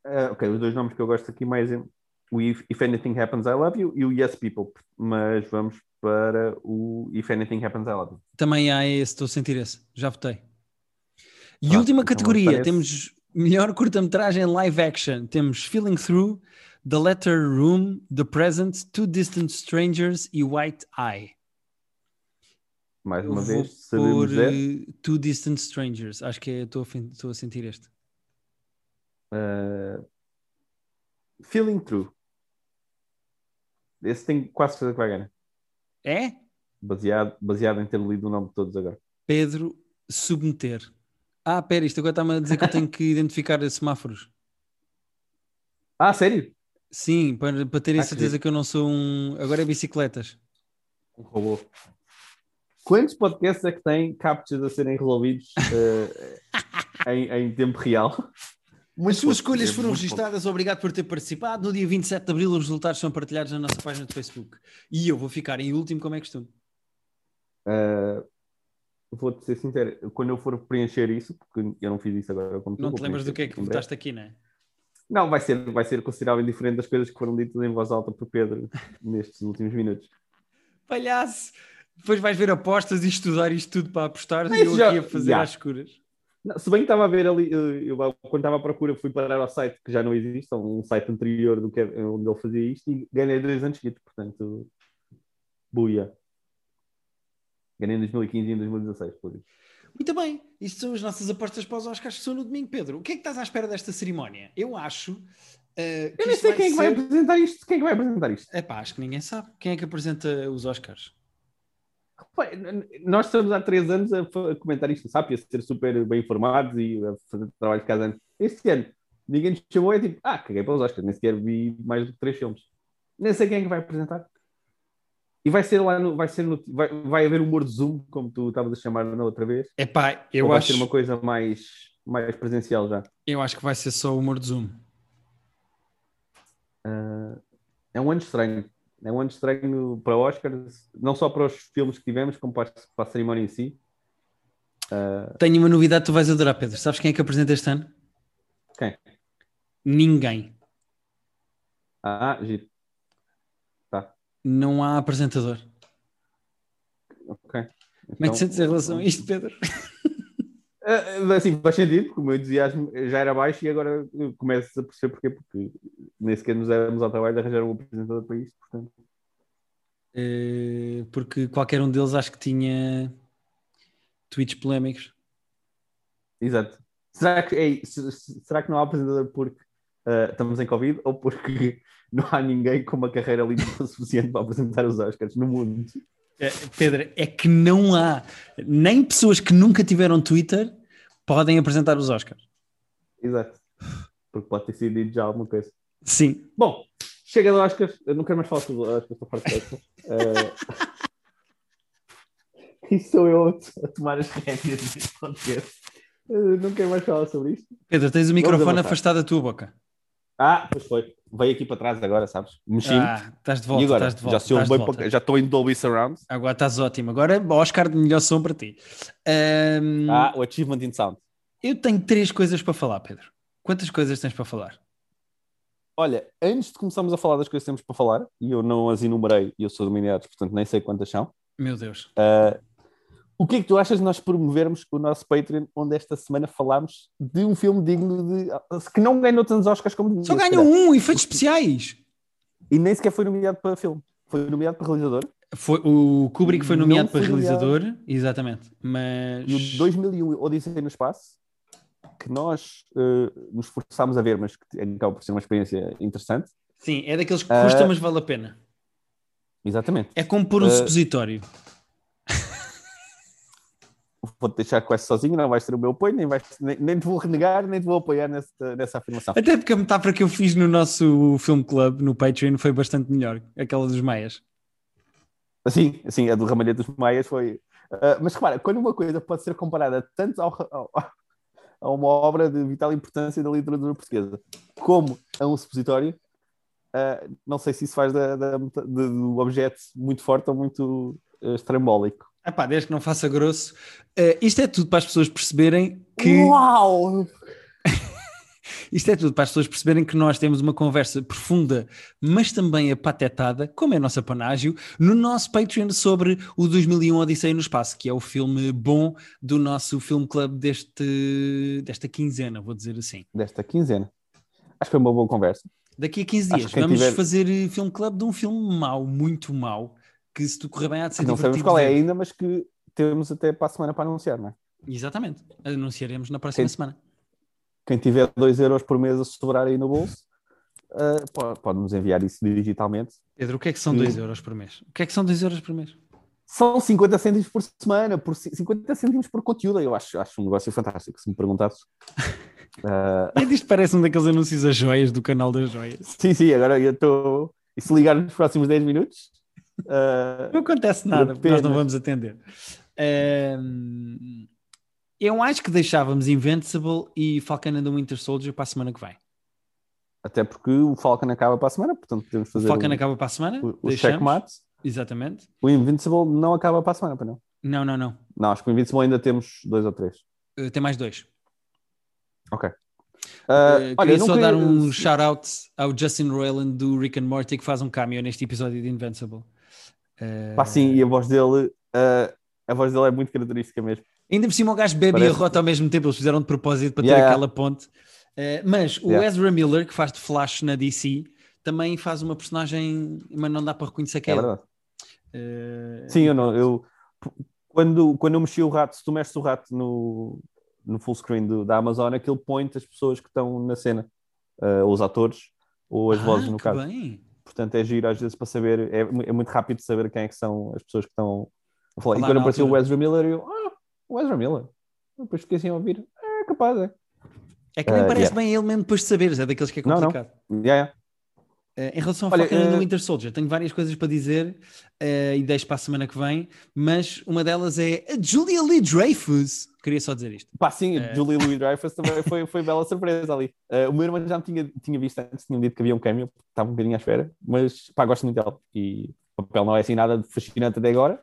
Eh, ok, os dois nomes que eu gosto aqui mais é o If, If Anything Happens I Love You e o Yes People. Mas vamos para o If Anything Happens I Love You. Também há esse, estou a sentir esse. Já votei. E Pronto, última então categoria, temos melhor curta-metragem live action. Temos Feeling Through, The Letter Room, The Present, Two Distant Strangers e White Eye. Mais uma vez, sabemos pôr é. eh, Two Distant Strangers. Acho que é- estou a, fin- estou a sentir este. eh, Feeling True. Esse tem quase certeza que vai ganhar. É? Baseado, baseado em ter lido o nome de todos agora. Pedro submeter. Ah, pera, isto agora está-me a dizer que eu tenho que identificar semáforos. Ah, sério? Sim, para, para terem Ah, certeza querido. que eu não sou um. Agora é bicicletas. Um robô. Quantos podcasts é que têm captchas a serem resolvidos eh, em, em tempo real? As suas escolhas foram muito registradas, obrigado por ter participado. No dia 27 de abril, os resultados são partilhados na nossa página de Facebook. E eu vou ficar em último, como é costume. Uh, Vou-te ser sincero, quando eu for preencher isso, porque eu não fiz isso agora como tu, Não vou te lembras do que é que votaste aqui, não é? Não, vai ser, vai ser consideravelmente diferente das coisas que foram ditas em voz alta por Pedro nestes últimos minutos. Palhaço! Depois vais ver apostas e estudar isto tudo para apostar Mas e eu já- aqui a fazer já. às escuras. Não, se bem que estava a ver ali, eu, eu- quando estava à procura, fui parar ao site que já não existe, um site anterior do que onde ele fazia isto e ganhei dois anos seguidos, portanto, buia. Ganhei em 2015 e em 2016, por isso. Muito bem, isto são as nossas apostas para os Oscars que são no domingo, Pedro. O que é que estás à espera desta cerimónia? Eu acho. eh, que Eu nem sei quem é que vai ser- apresentar isto. Quem é que vai apresentar isto? Epá, acho que ninguém sabe. Quem é que apresenta os Oscars? Pá, Nós estamos há três anos a, comentar isto, sabe? A ser super bem informados e a fazer trabalho de cada ano. Este ano, ninguém nos chamou, é tipo, ah, caguei para os Oscars, nem sequer vi mais do que três filmes. Nem sei quem é que vai apresentar. E vai ser lá no. Vai, ser no, vai, vai haver humor de Zoom, como tu estavas a chamar na outra vez. Epá, Ou eu vai acho, ser uma coisa mais, mais presencial já. eu acho que vai ser só o humor de Zoom. Ah, é um ano estranho. É um ano estranho para Oscars, não só para os filmes que tivemos, como para, a- para a cerimónia em si. Ah, Tenho uma novidade que tu vais adorar, Pedro. Sabes quem é que apresenta este ano? Quem? Ninguém. ah, giro. Tá, Não há apresentador. ok. Como é que te sentes em relação a isto, Pedro? Ah, Assim, faz sentido, porque o meu entusiasmo já era baixo e agora começo a perceber porquê, porque nem sequer nos demos ao trabalho de arranjar um apresentador para isto, portanto. Eh, porque qualquer um deles acho que tinha tweets polémicos. Exato. será, que, é, será que não há apresentador porque uh, estamos em Covid ou porque não há ninguém com uma carreira limpa o suficiente para apresentar os Oscars no mundo? É, Pedro, é que não há nem pessoas que nunca tiveram Twitter podem apresentar os Oscars. Exato. Porque pode ter sido dito já alguma coisa. Sim. Bom, chega de Oscars. Eu não quero mais falar sobre Oscars, estou farto. Uh... e sou eu a tomar as rédeas deste podcast. Não quero mais falar sobre isto. Pedro, tens o microfone afastado da tua boca. Ah, pois foi. Veio aqui para trás agora, sabes? Mexi. Ah, estás de volta, e agora? estás de volta. Já, estou bem para... já estou em Dolby Surround. Agora estás ótimo. Agora, Oscar de melhor som para ti. Um... Ah, o Achievement in Sound. Eu tenho três coisas para falar, Pedro. Quantas coisas tens para falar? Olha, antes de começarmos a falar das coisas que temos para falar, e eu não as enumerei, e eu sou de portanto nem sei quantas são. Meu Deus. Uh, o que é que tu achas de nós promovermos o nosso Patreon, onde esta semana falámos de um filme digno de. que não ganhou tantos Oscars como. Só ganhou um, efeitos especiais. E nem sequer foi nomeado para filme. Foi nomeado para realizador. Foi, o Kubrick foi nomeado foi para realizador, nomeado. exatamente. Mas. E o 2001 Odisseia no Espaço, que nós uh, nos forçámos a ver, mas que acaba por ser uma experiência interessante. Sim, é daqueles que custa, uh, mas vale a pena. Exatamente. É como pôr um uh, supositório vou-te deixar com essa sozinho, não vais ter o meu apoio, nem, vais, nem, nem te vou renegar, nem te vou apoiar nessa, nessa afirmação. Até porque a metáfora que eu fiz no nosso Film Club, no Patreon, foi bastante melhor, aquela dos Maias. Sim, sim, a do Ramalhete dos Maias foi. Uh, mas repara, quando uma coisa pode ser comparada tanto ao, ao, a uma obra de vital importância da literatura portuguesa como a um supositório, uh, não sei se isso faz da, da, do objeto muito forte ou muito uh, estrambólico. Epá, desde que não faça grosso. Uh, isto é tudo para as pessoas perceberem que. Uau! isto é tudo para as pessoas perceberem que nós temos uma conversa profunda, mas também apatetada, como é a nossa panágio, no nosso Patreon sobre o 2001 Odisseia no Espaço, que é o filme bom do nosso Film Club deste, desta quinzena, vou dizer assim. Desta quinzena. Acho que foi uma boa conversa. Daqui a 15 dias vamos tiver... fazer eh, Film Club de um filme mau, muito mau, que se tu correr bem há de ser Não sabemos qual é ainda, mas que temos até para a semana para anunciar, não é? Exatamente. Anunciaremos na próxima quem, semana. Quem tiver 2 euros por mês a sobrar aí no bolso, uh, pode, pode, nos enviar isso digitalmente. Pedro, o que é que são 2 euros por mês? O que é que são 2 euros por mês? São 50 cêntimos por semana, por 50 cêntimos por conteúdo. Eu acho, acho um negócio fantástico, se me perguntasse. Uh... isto parece um daqueles anúncios a joias do canal das joias. Sim, sim, agora eu estou. E se ligar nos próximos 10 minutos, Uh, não acontece nada, porque nós não vamos atender. Uh, eu acho que deixávamos Invincible e Falcon and the Winter Soldier para a semana que vem. Até porque o Falcon acaba para a semana, portanto podemos fazer. O Falcon o, acaba para a semana. O, o checkmate. Exatamente. O Invincible não acaba para a semana, para não? Não, não, não. Não, acho que o Invincible ainda temos dois ou três. Uh, tem mais dois. Ok. Uh, uh, olha, só queria... dar um shout-out ao Justin Roiland do Rick and Morty que faz um cameo neste episódio de Invincible. Uh... Pá, sim, e a voz dele, uh, a voz dele é muito característica mesmo. Ainda por cima o gajo bebe Parece... e arrota ao mesmo tempo, eles fizeram de propósito para yeah. ter aquela ponte. Uh, mas o yeah. Ezra Miller, que faz de Flash na DC, também faz uma personagem, mas não dá para reconhecer que é, é verdade. Sim, eu não, eu quando, quando eu mexi o rato, se tu mexes o rato no, no full screen do, da Amazon, aquele point as pessoas que estão na cena, ou os atores, ou as ah, vozes no caso. Bem portanto é giro às vezes para saber, é, é, muito rápido saber quem é que são as pessoas que estão a falar. e quando apareceu o Ezra Miller, eu, ah, o Ezra Miller. Depois fiquei assim a ouvir, é capaz, é. É que nem uh, parece yeah. bem ele mesmo depois de saberes, é daqueles que é complicado. Não, não. Yeah, yeah. Uh, em relação ao Falcon uh, no Winter Soldier, tenho várias coisas para dizer uh, e deixo para a semana que vem, mas uma delas é a Julia Lee Dreyfus. Queria só dizer isto. Pá, sim, a Julia Lee Dreyfus também foi, foi bela surpresa ali. o meu irmão já me tinha, tinha visto antes, tinha dito que havia um cameo, estava um bocadinho à espera, mas pá, gosto muito dela. E o papel não é assim nada de fascinante até agora,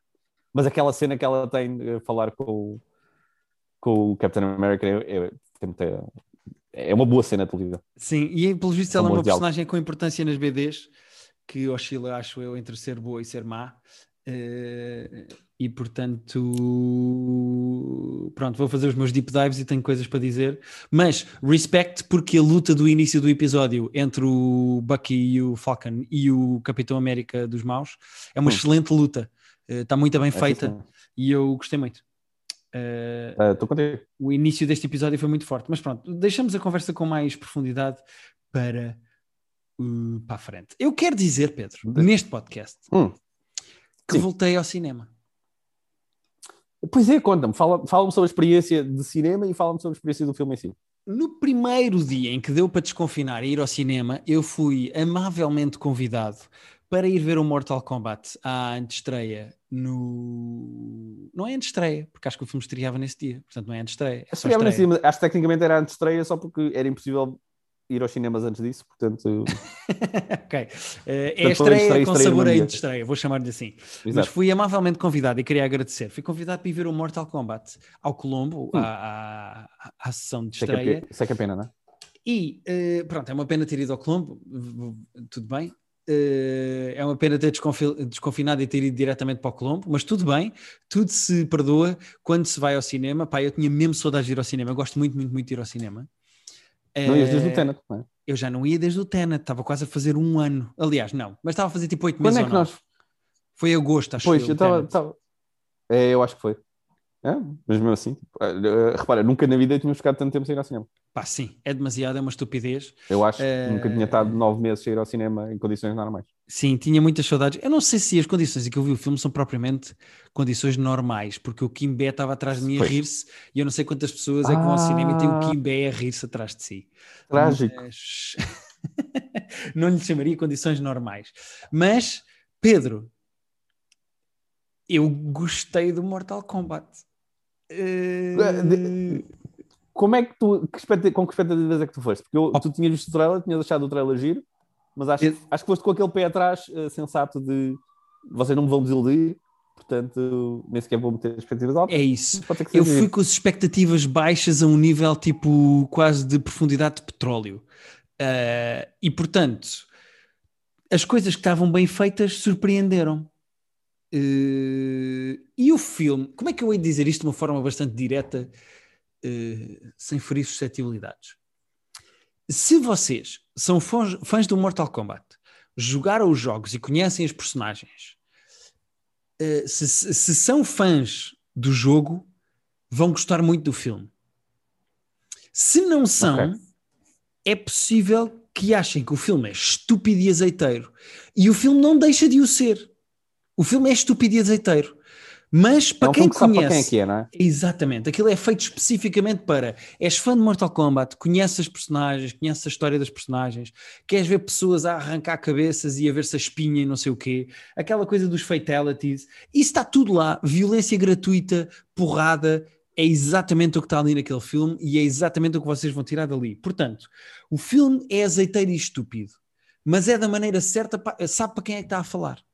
mas aquela cena que ela tem de falar com, com o Captain America é, é, é uma boa cena de televisão. Sim, e pelo visto ela é uma personagem com importância nas BDs, que oscila, acho eu, entre ser boa e ser má. Uh, e portanto, pronto, vou fazer os meus deep dives e tenho coisas para dizer. Mas respect, porque a luta do início do episódio entre o Bucky e o Falcon e o Capitão América dos Maus é uma hum. excelente luta. Uh, está muito bem é feita e eu gostei muito. Uh. O início deste episódio foi muito forte, mas pronto, deixamos a conversa com mais profundidade para, uh, para a frente. Eu quero dizer, Pedro, de... neste podcast, hum. que Sim. voltei ao cinema. Pois é, conta-me, fala-me fala sobre a experiência de cinema e fala-me sobre a experiência do filme em si. No primeiro dia em que deu para desconfinar e ir ao cinema, eu fui amavelmente convidado para ir ver o Mortal Kombat à antestreia no. Não é antestreia, porque acho que o filme estreava nesse dia, portanto não é antestreia. É nesse dia, acho que tecnicamente era antestreia só porque era impossível ir aos cinemas antes disso, portanto. ok. Uh, é a estreia, estreia com sabor a estreia, vou chamar-lhe assim. Exato. Mas fui amavelmente convidado e queria agradecer. Fui convidado para ir ver o Mortal Kombat ao Colombo, hum. à, à, à, sessão de estreia. Isso é que é pena, não é? E uh, pronto, é uma pena ter ido ao Colombo, tudo bem. Uh, é uma pena ter desconfinado e ter ido diretamente para o Colombo, mas tudo bem, tudo se perdoa quando se vai ao cinema. Pá, eu tinha mesmo saudades de ir ao cinema, eu gosto muito, muito, muito de ir ao cinema. Não ias desde o eh, Tenet, não é? Eu já não ia desde o Tenet, estava quase a fazer um ano. Aliás, não, mas estava a fazer tipo oito meses. Quando é que nós. Foi agosto, acho pois, eu. Pois, eu estava. É, eu acho que foi. É, mas mesmo assim, tipo, eh, repara, nunca na vida tínhamos ficado tanto tempo sem ir ao cinema. Pá, sim, é demasiado, é uma estupidez. Eu acho que nunca tinha estado nove meses sem ir ao cinema em condições normais. Sim, tinha muitas saudades. Eu não sei se as condições em que eu vi o filme são propriamente condições normais, porque o Kim Bé estava atrás de mim a rir-se e eu não sei quantas pessoas ah. é que vão ao cinema e tem o Kim Bé a rir-se atrás de si. Trágico. Mas... não lhe chamaria condições normais. Mas, Pedro, eu gostei do Mortal Kombat. Uh... Como é que tu, que com que expectativas é que tu foste? Porque eu, oh. tu tinhas visto o trailer, tinhas achado o trailer giro, mas acho, acho que foste com aquele pé atrás uh, sensato de vocês não me vão desiludir, portanto nem sequer vou meter expectativas altas. É isso. Eu fui com as expectativas baixas a um nível tipo quase de profundidade de petróleo. Uh, e portanto, as coisas que estavam bem feitas surpreenderam. Uh, e o filme, como é que eu hei de dizer isto de uma forma bastante direta, uh, sem ferir suscetibilidades? Se vocês são fãs, fãs do Mortal Kombat, jogaram os jogos e conhecem os personagens, uh, se, se, são fãs do jogo, vão gostar muito do filme. Se não são, okay. é possível que achem que o filme é estúpido e azeiteiro. E o filme não deixa de o ser. O filme é estúpido e azeiteiro. Mas para é um quem conhece. Para quem é que é, não é? Exatamente. Aquilo é feito especificamente para. És fã de Mortal Kombat, conheces as personagens, conheces a história das personagens, queres ver pessoas a arrancar cabeças e a ver se a espinha e não sei o quê, aquela coisa dos fatalities. Isso está tudo lá. Violência gratuita, porrada. É exatamente o que está ali naquele filme e é exatamente o que vocês vão tirar dali. Portanto, o filme é azeiteiro e estúpido, mas é da maneira certa, sabe para quem é que está a falar.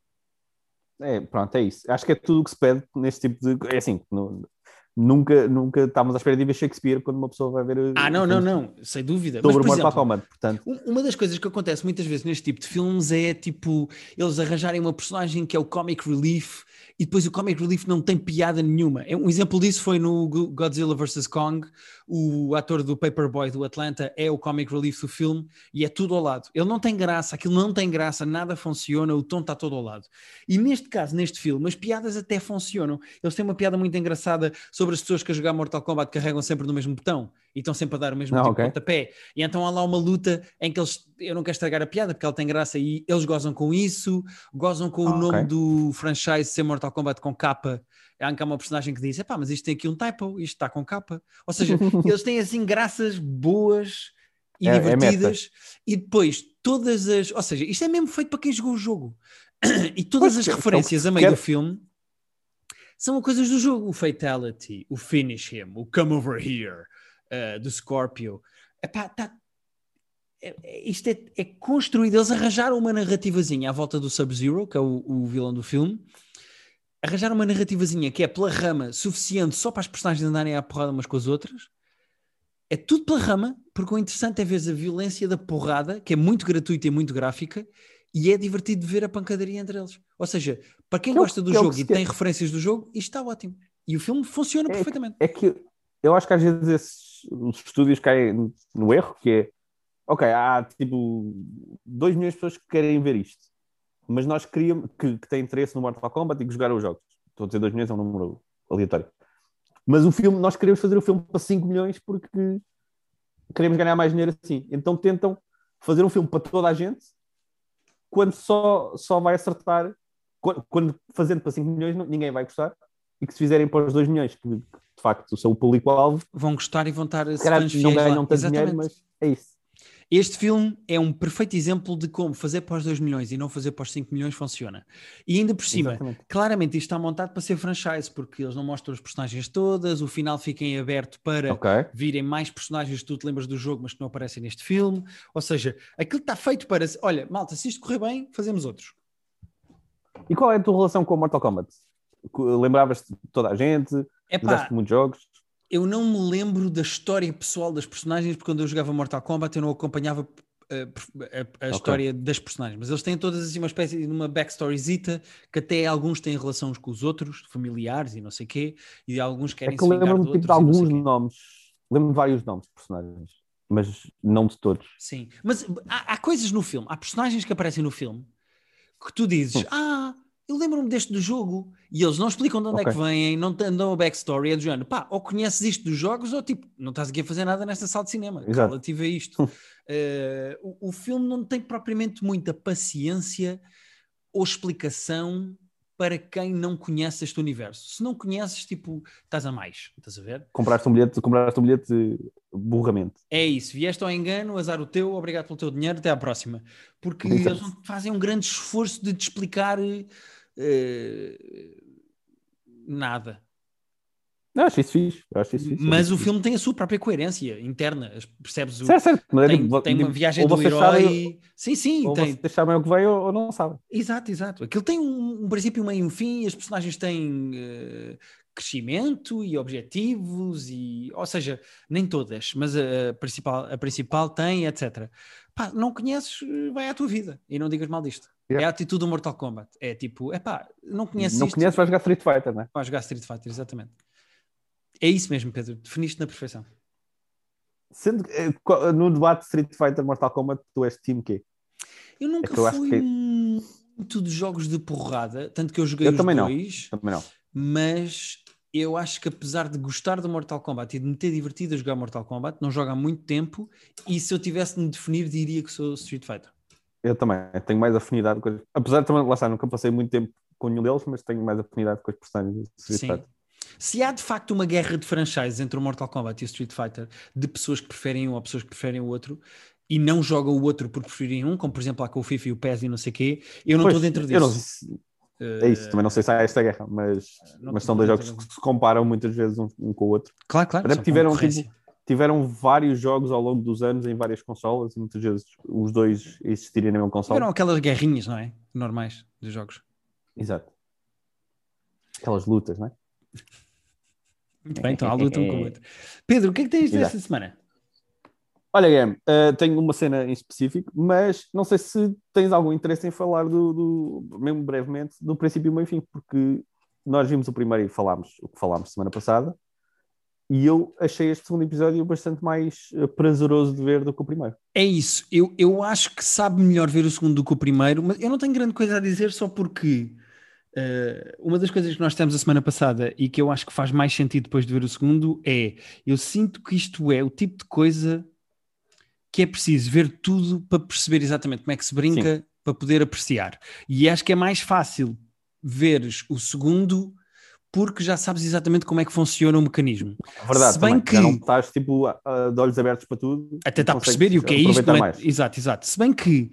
É, pronto, é isso. Acho que é tudo o que se pede neste tipo de. É assim, no, nunca, nunca estávamos à espera de ver Shakespeare quando uma pessoa vai ver. Ah, não, não, não, sem dúvida. Sobre Mas, Mortal Kombat, portanto. Uma das coisas que acontece muitas vezes neste tipo de filmes é tipo eles arranjarem uma personagem que é o comic relief e depois o comic relief não tem piada nenhuma. É, um exemplo disso foi no Godzilla vs. Kong. O ator do Paperboy do Atlanta é o comic relief do filme e é tudo ao lado. Ele não tem graça, aquilo não tem graça, nada funciona, o tom está todo ao lado. E neste caso, neste filme, as piadas até funcionam. Eles têm uma piada muito engraçada sobre as pessoas que a jogar Mortal Kombat carregam sempre no mesmo botão e estão sempre a dar o mesmo não, tipo okay. pontapé. E então há lá uma luta em que eles, eu não quero estragar a piada porque ela tem graça e eles gozam com isso, gozam com o nome do franchise ser Mortal Kombat com capa. Há cá uma personagem que diz: pá, mas isto tem aqui um typo, isto está com capa. Ou seja, eles têm assim graças boas e é, é divertidas. É e depois todas as. Ou seja, isto é mesmo feito para quem jogou o jogo. e todas pois, as referências a meio quero... do filme são coisas do jogo. O Fatality, o Finish Him, o Come Over Here, uh, do Scorpio. Epá, tá, é, é, isto é, é, construído. Eles arranjaram uma narrativazinha à volta do Sub-Zero, que é o, o, vilão do filme. Arranjaram uma narrativazinha que é pela rama suficiente só para as personagens andarem à porrada umas com as outras. É tudo pela rama, porque o interessante é ver a violência da porrada, que é muito gratuita e muito gráfica, e é divertido ver a pancadaria entre eles. Ou seja, para quem que gosta do jogo e tem referências do jogo, isto está ótimo. E o filme funciona é, perfeitamente. É que eu acho que às vezes esses, os estúdios caem no erro, que é ok, há tipo 2 milhões de pessoas que querem ver isto, mas nós queríamos que, que têm interesse no Mortal Kombat e que jogaram os jogos. Estou a dizer 2 milhões, é um número aleatório. Mas o filme, nós queremos fazer o filme para 5 milhões porque queremos ganhar mais dinheiro assim. Então tentam fazer um filme para toda a gente quando só, só vai acertar. Quando, quando fazendo para 5 milhões, ninguém vai gostar. E que se fizerem para os 2 milhões, que de facto são o público-alvo, Vão gostar e vão estar fãs não ganham tanto dinheiro, mas é isso. Este filme é um perfeito exemplo de como fazer para os 2 milhões e não fazer para os 5 milhões funciona. E ainda por cima, Exatamente. claramente isto está montado para ser franchise, porque eles não mostram as personagens todas, o final fica em aberto para Ok. virem mais personagens que tu te lembras do jogo, mas que não aparecem neste filme. Ou seja, aquilo está feito para. Olha, malta, se isto correr bem, fazemos outros. E qual é a tua relação com o Mortal Kombat? Lembravas-te de toda a gente? É Fizeste muitos jogos? Eu não me lembro da história pessoal das personagens, porque quando eu jogava Mortal Kombat eu não acompanhava eh, a, a- a história das personagens, mas eles têm todas assim uma espécie de uma backstoryzita que até alguns têm relação uns com os outros, familiares e não sei quê, e alguns É querem que se vingar lembro-me tipo, de alguns nomes. Lembro-me de vários nomes de personagens, mas não de todos. Sim, mas há, há coisas no filme, há personagens que aparecem no filme que tu dizes, Hum. ah, eu lembro-me deste do jogo, e eles não explicam de onde é Ok. que vêm, não dão a backstory, é do género, pá, ou conheces isto dos jogos, ou tipo, não estás aqui a fazer nada nesta sala de cinema, Exato. relativa a isto. Eh, o, o filme não tem propriamente muita paciência ou explicação para quem não conhece este universo. Se não conheces, tipo, estás a mais, estás a ver? Compraste um bilhete, compraste um bilhete burramente. É isso, vieste ao engano, azar o teu, obrigado pelo teu dinheiro, até à próxima. Porque Exato. eles fazem um grande esforço de te explicar eh, nada. Não, acho isso fixe. Acho isso fixe. Mas o filme tem a sua própria coerência interna, percebes? O. Certo, certo. Mas é tem, tem uma viagem do herói. sabem- Sim, sim, Ou tem. vocês sabem o que veio ou ou não sabem. Exato, exato. Aquilo tem um, um princípio, um meio e um fim, as personagens têm eh, crescimento e objetivos, e, ou seja, nem todas, mas a, a principal, a principal tem, etc. Pá, não conheces, eh, vai à tua vida e não digas mal disto. Yeah. É a atitude do Mortal Kombat. É tipo, é pá, não conheces não isto, conheces, vais jogar Street Fighter, né? vais jogar Street Fighter, exatamente. É isso mesmo, Pedro, definiste na perfeição. Sendo que, eh, qual- no debate Street Fighter Mortal Kombat, tu és time quê? Eu nunca que eu fui que- muito de jogos de porrada, tanto que eu joguei Eu os também não. dois. Também não. mas eu acho que apesar de gostar do Mortal Kombat e de me ter divertido a jogar Mortal Kombat, não jogo há muito tempo e se eu tivesse de me definir diria que sou Street Fighter. Eu também. Tenho mais afinidade com as... Apesar de também, lá está, nunca passei muito tempo com nenhum deles, mas tenho mais afinidade com as personagens do Street Sim. Fighter. Se há de facto uma guerra de franchises entre o Mortal Kombat e o Street Fighter, de pessoas que preferem um ou pessoas que preferem o outro, e não jogam o outro porque preferem um, como por exemplo há com o FIFA e o PES e não sei o quê, eu não estou dentro eu não disso. É isso, também não sei se há esta guerra, mas, não mas são dois jogos que se comparam muitas vezes um, um com o outro. Claro, claro. Até tiveram, tipo, tiveram vários jogos ao longo dos anos em várias consolas e muitas vezes os dois existirem na mesma consola. Tiveram aquelas guerrinhas, não é? Normais dos jogos. Exato. Aquelas lutas, não é? Muito bem, então há luta um com o outro. Pedro, o que é que tens Exato. desta semana? Olha, Guilherme, uh, tenho uma cena em específico, mas não sei se tens algum interesse em falar do, do mesmo brevemente, do princípio e meio fim, porque nós vimos o primeiro e falámos o que falámos semana passada, e eu achei este segundo episódio bastante mais uh, prazeroso de ver do que o primeiro. É isso, eu, eu acho que sabe melhor ver o segundo do que o primeiro, mas eu não tenho grande coisa a dizer só porque eh, uma das coisas que nós temos a semana passada e que eu acho que faz mais sentido depois de ver o segundo é eu sinto que isto é o tipo de coisa que é preciso ver tudo para perceber exatamente como é que se brinca para poder apreciar. E acho que é mais fácil veres o segundo porque já sabes exatamente como é que funciona o mecanismo. A verdade, Se bem também, já que- não estás tipo, a- a- de olhos abertos para tudo. a tentar consegues perceber e o que é isto. é- mais. Exato, exato. Se bem que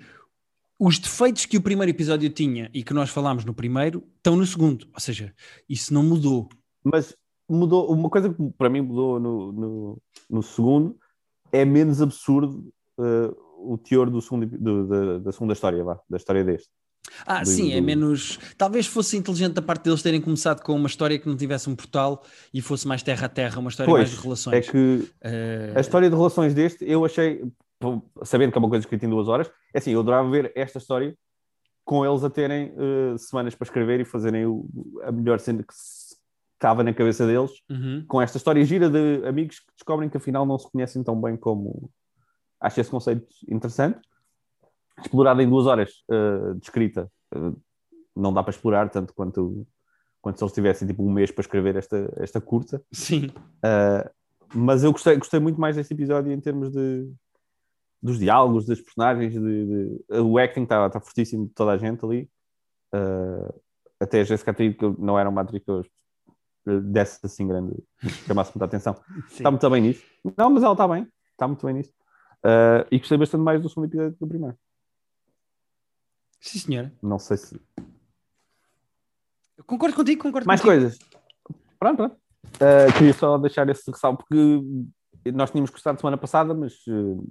os defeitos que o primeiro episódio tinha e que nós falámos no primeiro estão no segundo. Ou seja, isso não mudou. Mas mudou, uma coisa que para mim mudou no, no, no segundo é menos absurdo uh, o teor do segundo, do- da, da segunda história, vá, da história deste. Ah, Do- sim, é do- menos. Talvez fosse inteligente da parte deles terem começado com uma história que não tivesse um portal e fosse mais terra a terra, uma história Pois, mais de relações. É que Eh, a história de relações deste, eu achei, sabendo que é uma coisa escrita em duas horas, é assim, eu adorava ver esta história com eles a terem uh, semanas para escrever e fazerem o- a melhor cena que se- estava na cabeça deles, uhum. com esta história gira de amigos que descobrem que afinal não se conhecem tão bem como. Acho esse conceito interessante. Explorado em duas horas uh, de escrita, uh, não dá para explorar tanto quanto quando se eles tivessem tipo um mês para escrever esta, esta curta. Sim. Uh, mas eu gostei, gostei muito mais deste episódio em termos de dos diálogos, dos personagens, de, de... o acting está tá fortíssimo de toda a gente ali. Uh, até a Jessica Trido, que não era uma atriz que eu desse assim grande, chamasse muita atenção. Está muito bem nisso. Não, mas ela está bem, está muito bem nisso. Uh, e gostei bastante mais do segundo episódio do primeiro. Sim, senhora. Não sei se. Eu concordo contigo, concordo Mais contigo. coisas. Pronto, pronto. Uh, queria só deixar esse ressalvo, porque nós tínhamos gostado semana passada, mas uh,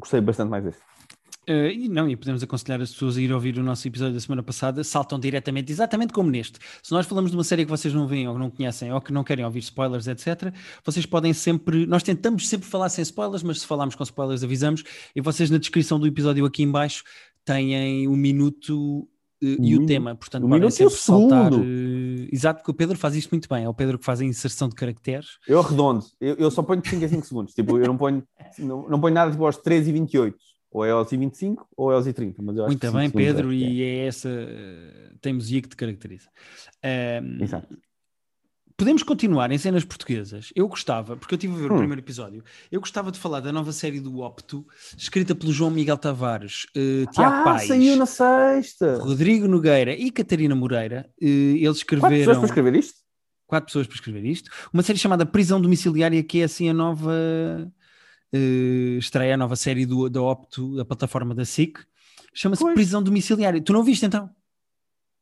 gostei bastante mais desse. Uh, e não, e podemos aconselhar as pessoas a ir ouvir o nosso episódio da semana passada, saltam diretamente, exatamente como neste. Se nós falamos de uma série que vocês não veem ou não conhecem ou que não querem ouvir spoilers, etc., vocês podem sempre. Nós tentamos sempre falar sem spoilers, mas se falarmos com spoilers, avisamos. E vocês na descrição do episódio aqui em baixo têm o um minuto e o tema, portanto, um podem sempre saltar. Uh, exato, porque o Pedro faz isto muito bem, é o Pedro que faz a inserção de caracteres. Eu redondo, eu, eu só ponho de 5 a 5 segundos, tipo, eu não ponho, não, não ponho nada tipo aos 3 e 28, ou é aos 25 ou é aos 30. Mas eu acho muito bem, Pedro, e é essa uh, teimosia que te caracteriza. Um, Exato podemos continuar em cenas portuguesas. Eu gostava, porque eu estive a ver hum. o primeiro episódio, eu gostava de falar da nova série do Opto, escrita pelo João Miguel Tavares, uh, Tiago ah, Paes, saiu na sexta. Rodrigo Nogueira e Catarina Moreira. Uh, eles escreveram. Quatro pessoas para escrever isto? Quatro pessoas para escrever isto. Uma série chamada Prisão Domiciliária, que é assim a nova. Uh, estreia a nova série do, da Opto, da plataforma da SIC. Chama-se Prisão Domiciliária. Tu não viste então?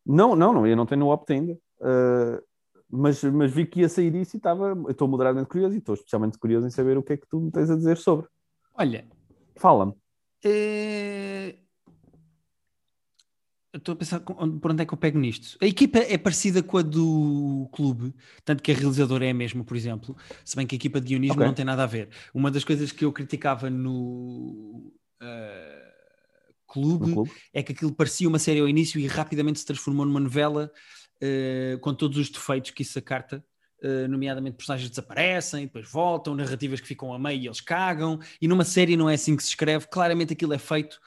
Não, não, não. Eu não tenho no Opto ainda. Uh, mas, mas vi que ia sair isso e estava. Estou moderadamente curioso e estou especialmente curioso em saber o que é que tu me tens a dizer sobre. Olha, fala-me. É... Estou a pensar por onde é que eu pego nisto. A equipa é parecida com a do clube, tanto que a realizadora é a mesma, por exemplo, se bem que a equipa de guionismo okay. não tem nada a ver. Uma das coisas que eu criticava no uh, clube, clube, é que aquilo parecia uma série ao início e rapidamente se transformou numa novela uh, com todos os defeitos que isso acarta, uh, nomeadamente personagens desaparecem, depois voltam, narrativas que ficam a meio e eles cagam, e numa série não é assim que se escreve, claramente aquilo é feito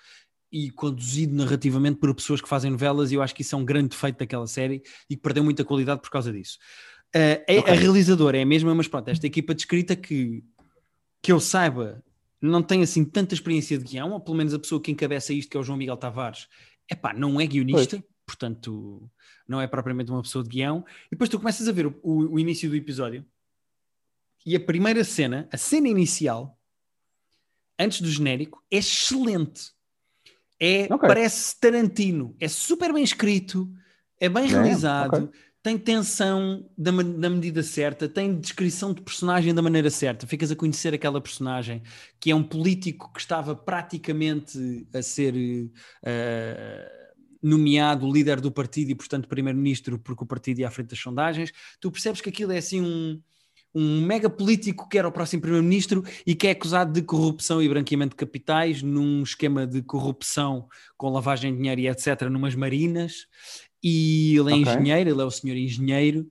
e conduzido narrativamente por pessoas que fazem novelas, e eu acho que isso é um grande defeito daquela série e que perdeu muita qualidade por causa disso. Uh, okay. a, a realizadora é a mesma, mas pronto, esta equipa de escrita que, que eu saiba não tem assim tanta experiência de guião, ou pelo menos a pessoa que encabeça isto, que é o João Miguel Tavares, é pá, não é guionista, pois. portanto não é propriamente uma pessoa de guião. E depois tu começas a ver o, o, o início do episódio e a primeira cena, a cena inicial, antes do genérico, é excelente. É, okay. Parece Tarantino, é super bem escrito, é bem é, realizado, okay. tem tensão da, da, medida certa, tem descrição de personagem da maneira certa. Ficas a conhecer aquela personagem que é um político que estava praticamente a ser. Uh, nomeado líder do partido e, portanto, primeiro-ministro, porque o partido ia à frente das sondagens, tu percebes que aquilo é assim um, um mega político que era o próximo primeiro-ministro e que é acusado de corrupção e branqueamento de capitais num esquema de corrupção com lavagem de dinheiro e etc. numas marinas. E ele é okay. engenheiro, ele é o senhor engenheiro,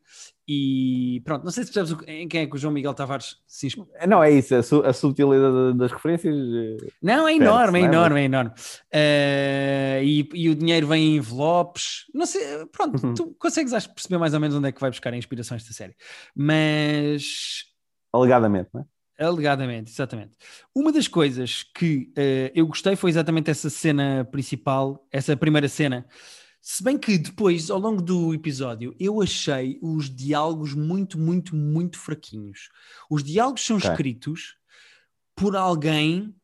e pronto, não sei se percebes em quem é que o João Miguel Tavares se inspira. Não, é isso, a, su a subtilidade das referências. Eh, não, é enorme, é, é enorme, é enorme. Uh, e, e, o dinheiro vem em envelopes. Não sei, pronto, uhum. tu consegues acho, perceber mais ou menos onde é que vai buscar a inspiração esta série. Mas. Alegadamente, não é? Alegadamente, exatamente. Uma das coisas que uh, eu gostei foi exatamente essa cena principal, essa primeira cena se bem que depois, ao longo do episódio, eu achei os diálogos muito, muito, muito fraquinhos. Os diálogos são okay. escritos por alguém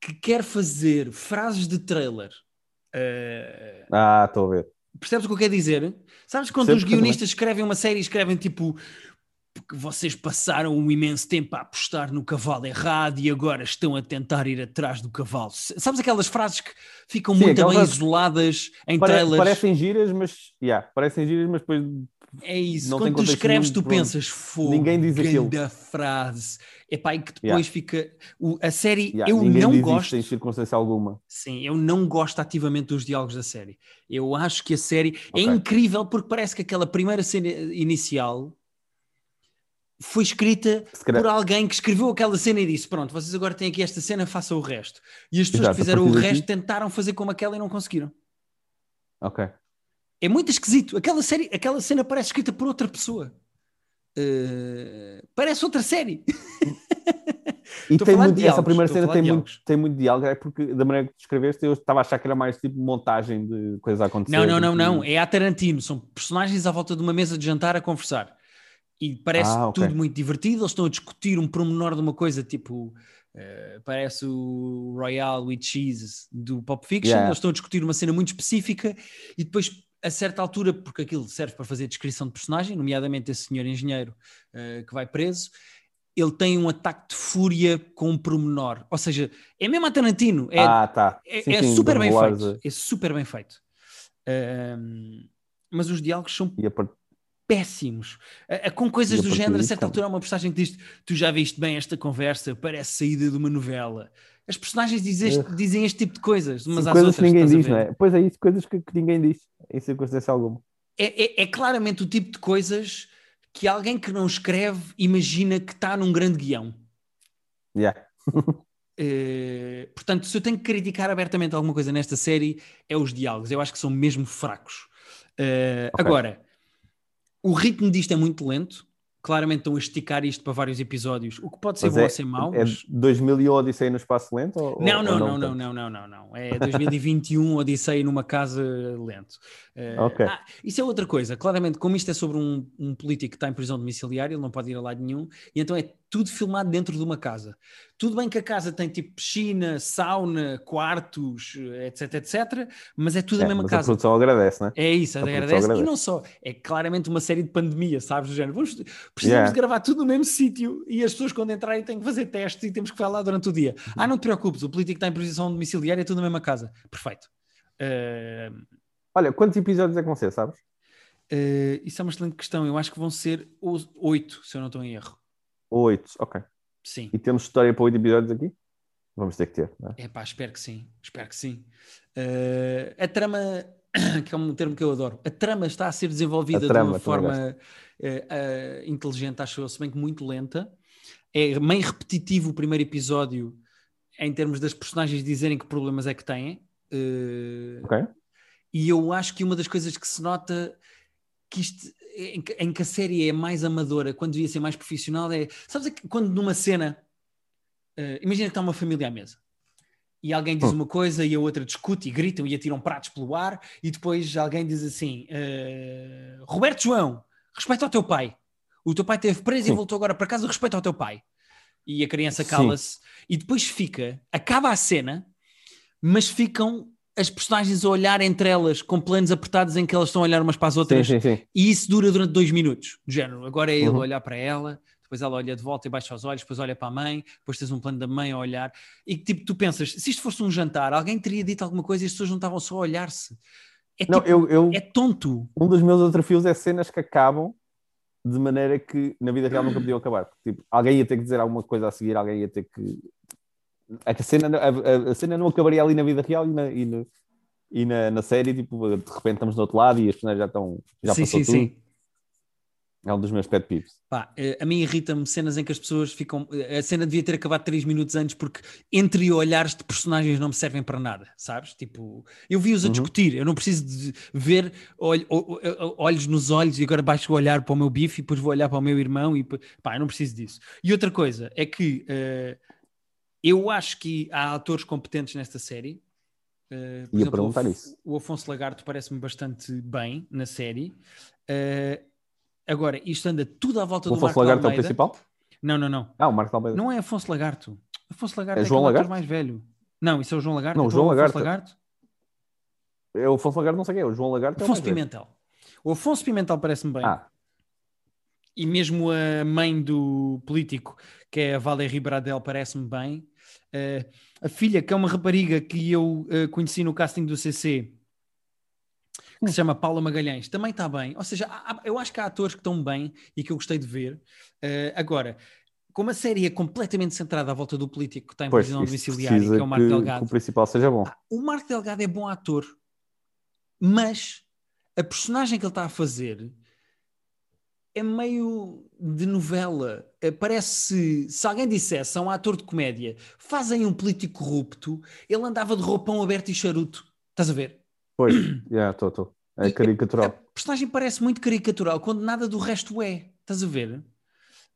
que quer fazer frases de trailer. Uh... Ah, estou a ver. Percebes o que eu quero dizer? Sabes quando Sempre os guionistas escrevem uma série e escrevem tipo porque vocês passaram um imenso tempo a apostar no cavalo errado e agora estão a tentar ir atrás do cavalo. Sabes aquelas frases que ficam Sim, muito bem isoladas em pare trailers? Parecem giras, mas yeah, parecem giras, mas depois é isso, quando tu escreves, tu pensas, fogo, ninguém diz aquilo. da frase. Epá, e que depois yeah. fica. O, a série, yeah, eu não gosto. Em circunstância alguma. Sim, eu não gosto ativamente dos diálogos da série. Eu acho que a série é okay. é incrível porque parece que aquela primeira cena inicial foi escrita por alguém que escreveu aquela cena e disse: Pronto, vocês agora têm aqui esta cena, façam o resto. E as pessoas Exato, que fizeram o resto tentaram fazer como aquela e não conseguiram. Ok. É muito esquisito. Aquela, série, aquela cena parece escrita por outra pessoa. Uh, parece outra série. E tem muito, essa primeira cena tem muito, tem muito diálogo, é porque da maneira que descreveste, eu estava a achar que era mais tipo montagem de coisas a acontecer. Não, não, não, não. É a Tarantino. São personagens à volta de uma mesa de jantar a conversar. E parece ah, okay. tudo muito divertido. Eles estão a discutir um promenor de uma coisa tipo. Uh, parece o Royal with Cheese do Pop Fiction. Yeah. Eles estão a discutir uma cena muito específica e depois a certa altura, porque aquilo serve para fazer descrição de personagem, nomeadamente esse senhor engenheiro uh, que vai preso, ele tem um ataque de fúria com um promenor. Ou seja, é mesmo a Tarantino. É, ah, tá. É, sim, é sim, super bem feito. É super bem feito. Uh, mas os diálogos são. Péssimos. Uh, com coisas do género, a certa altura há uma personagem que diz: Tu já viste bem esta conversa, parece saída de uma novela. As personagens dizem este, uh, dizem este tipo de coisas, umas sim, às coisas outras. que ninguém diz, não é? Pois é isso, coisas que, que ninguém diz, em circunstância alguma. É, é, é claramente o tipo de coisas que alguém que não escreve imagina que está num grande guião. Yeah. uh, portanto, se eu tenho que criticar abertamente alguma coisa nesta série, é os diálogos. Eu acho que são mesmo fracos. Uh, okay. Agora, o ritmo disto é muito lento claramente estão a esticar isto para vários episódios, o que pode ser mas bom é, ou ser mau. É mas... 2000 Odisseia no espaço lento? Ou, não, não, ou não, não, não, não, não, não, É 2021 Odisseia numa casa lento. Uh, okay. ah, isso é outra coisa. Claramente, como isto é sobre um, um político que está em prisão domiciliária, ele não pode ir a lado nenhum, e então é tudo filmado dentro de uma casa. Tudo bem que a casa tem tipo piscina, sauna, quartos, etc, etc, mas é tudo é, a mesma mas casa. A produção agradece, não é? É isso, agradece. agradece. E não só, é claramente uma série de pandemia, sabes? Do género. Vamos, precisamos yeah. de gravar tudo no mesmo sítio e as pessoas quando entrarem têm que fazer testes e temos que falar durante o dia. Uhum. Ah, não te preocupes, o político está em prisão domiciliária, é tudo na mesma casa. Perfeito. Uh... Olha, quantos episódios é que vão ser, sabes? Uh, isso é uma excelente questão. Eu acho que vão ser oito, se eu não estou em erro. Oito, ok. Sim. E temos história para oito episódios aqui? Vamos ter que ter, não é? É pá, espero que sim. Espero que sim. Uh, a trama, que é um termo que eu adoro, a trama está a ser desenvolvida trama, de uma forma uh, uh, inteligente, acho eu, se bem que muito lenta. É meio repetitivo o primeiro episódio em termos das personagens dizerem que problemas é que têm. ok. E eu acho que uma das coisas que se nota que isto em, em, que a série é mais amadora, quando devia ser mais profissional, é. Sabes quando numa cena. Uh, imagina que está uma família à mesa e alguém diz hum. uma coisa e a outra discute e gritam e atiram pratos pelo ar e depois alguém diz assim: uh, Roberto João, respeita ao teu pai. O teu pai esteve preso Sim. e voltou agora para casa, respeita ao teu pai. E a criança cala-se e depois fica, acaba a cena, mas ficam as personagens a olhar entre elas com planos apertados em que elas estão a olhar umas para as outras sim, sim, sim. e isso dura durante dois minutos, do género. Agora é ele uhum. olhar para ela, depois ela olha de volta e baixa os olhos, depois olha para a mãe, depois tens um plano da mãe a olhar e tipo, tu pensas, se isto fosse um jantar, alguém teria dito alguma coisa e as pessoas não estavam só a olhar-se. É, não, tipo, eu, eu, é tonto. Um dos meus desafios é cenas que acabam de maneira que na vida real nunca podiam acabar. Tipo, alguém ia ter que dizer alguma coisa a seguir, alguém ia ter que a cena, a, a, cena não acabaria ali na vida real e, na, e, no, e na, na, série, tipo, de repente estamos do outro lado e as personagens já estão. Já sim, passou sim, tudo. sim. É um dos meus pet peeves. Pá, eh, a mim irrita-me cenas em que as pessoas ficam. Eh, a cena devia ter acabado 3 minutos antes, porque entre olhares de personagens não me servem para nada, sabes? Tipo, eu vi-os a uhum. discutir, eu não preciso de ver olh, olhos nos olhos e agora baixo o olhar para o meu bife e depois vou olhar para o meu irmão e pá, eu não preciso disso. E outra coisa é que uh, eu acho que há atores competentes nesta série. Uh, Ia exemplo, perguntar o, isso. O Afonso Lagarto parece-me bastante bem na série. Uh, agora, isto anda tudo à volta o do Afonso Marco Lagarto Almeida. é o principal? Não, não, não. Ah, o Marco Almeida. Não é Afonso Lagarto. Afonso Lagarto é, é João Lagarto? mais velho. Não, isso é o João Lagarto. Não, o então João é Lagarto. Lagarto. É o Afonso Lagarto, não sei quem é. O João Lagarto Afonso é o Pimentel. O Afonso Pimentel parece-me bem. Ah. E mesmo a mãe do político, que é a Valérie Bradel, parece-me bem. Uh, a filha, que é uma rapariga que eu uh, conheci no casting do CC, que se chama Paula Magalhães, também está bem. Ou seja, há, eu acho que há atores que estão bem e que eu gostei de ver. Uh, agora, como a série é completamente centrada à volta do político que está em pois, prisão domiciliária, que é o Marco que, Delgado. Que o principal seja bom. O Marco Delgado é bom ator, mas a personagem que ele está a fazer é meio de novela. Eh, parece se alguém dissesse a um ator de comédia fazem um político corrupto, ele andava de roupão aberto e charuto. Estás a ver? Pois, já, estou, estou. É caricatural. A personagem parece muito caricatural quando nada do resto é. Estás a ver?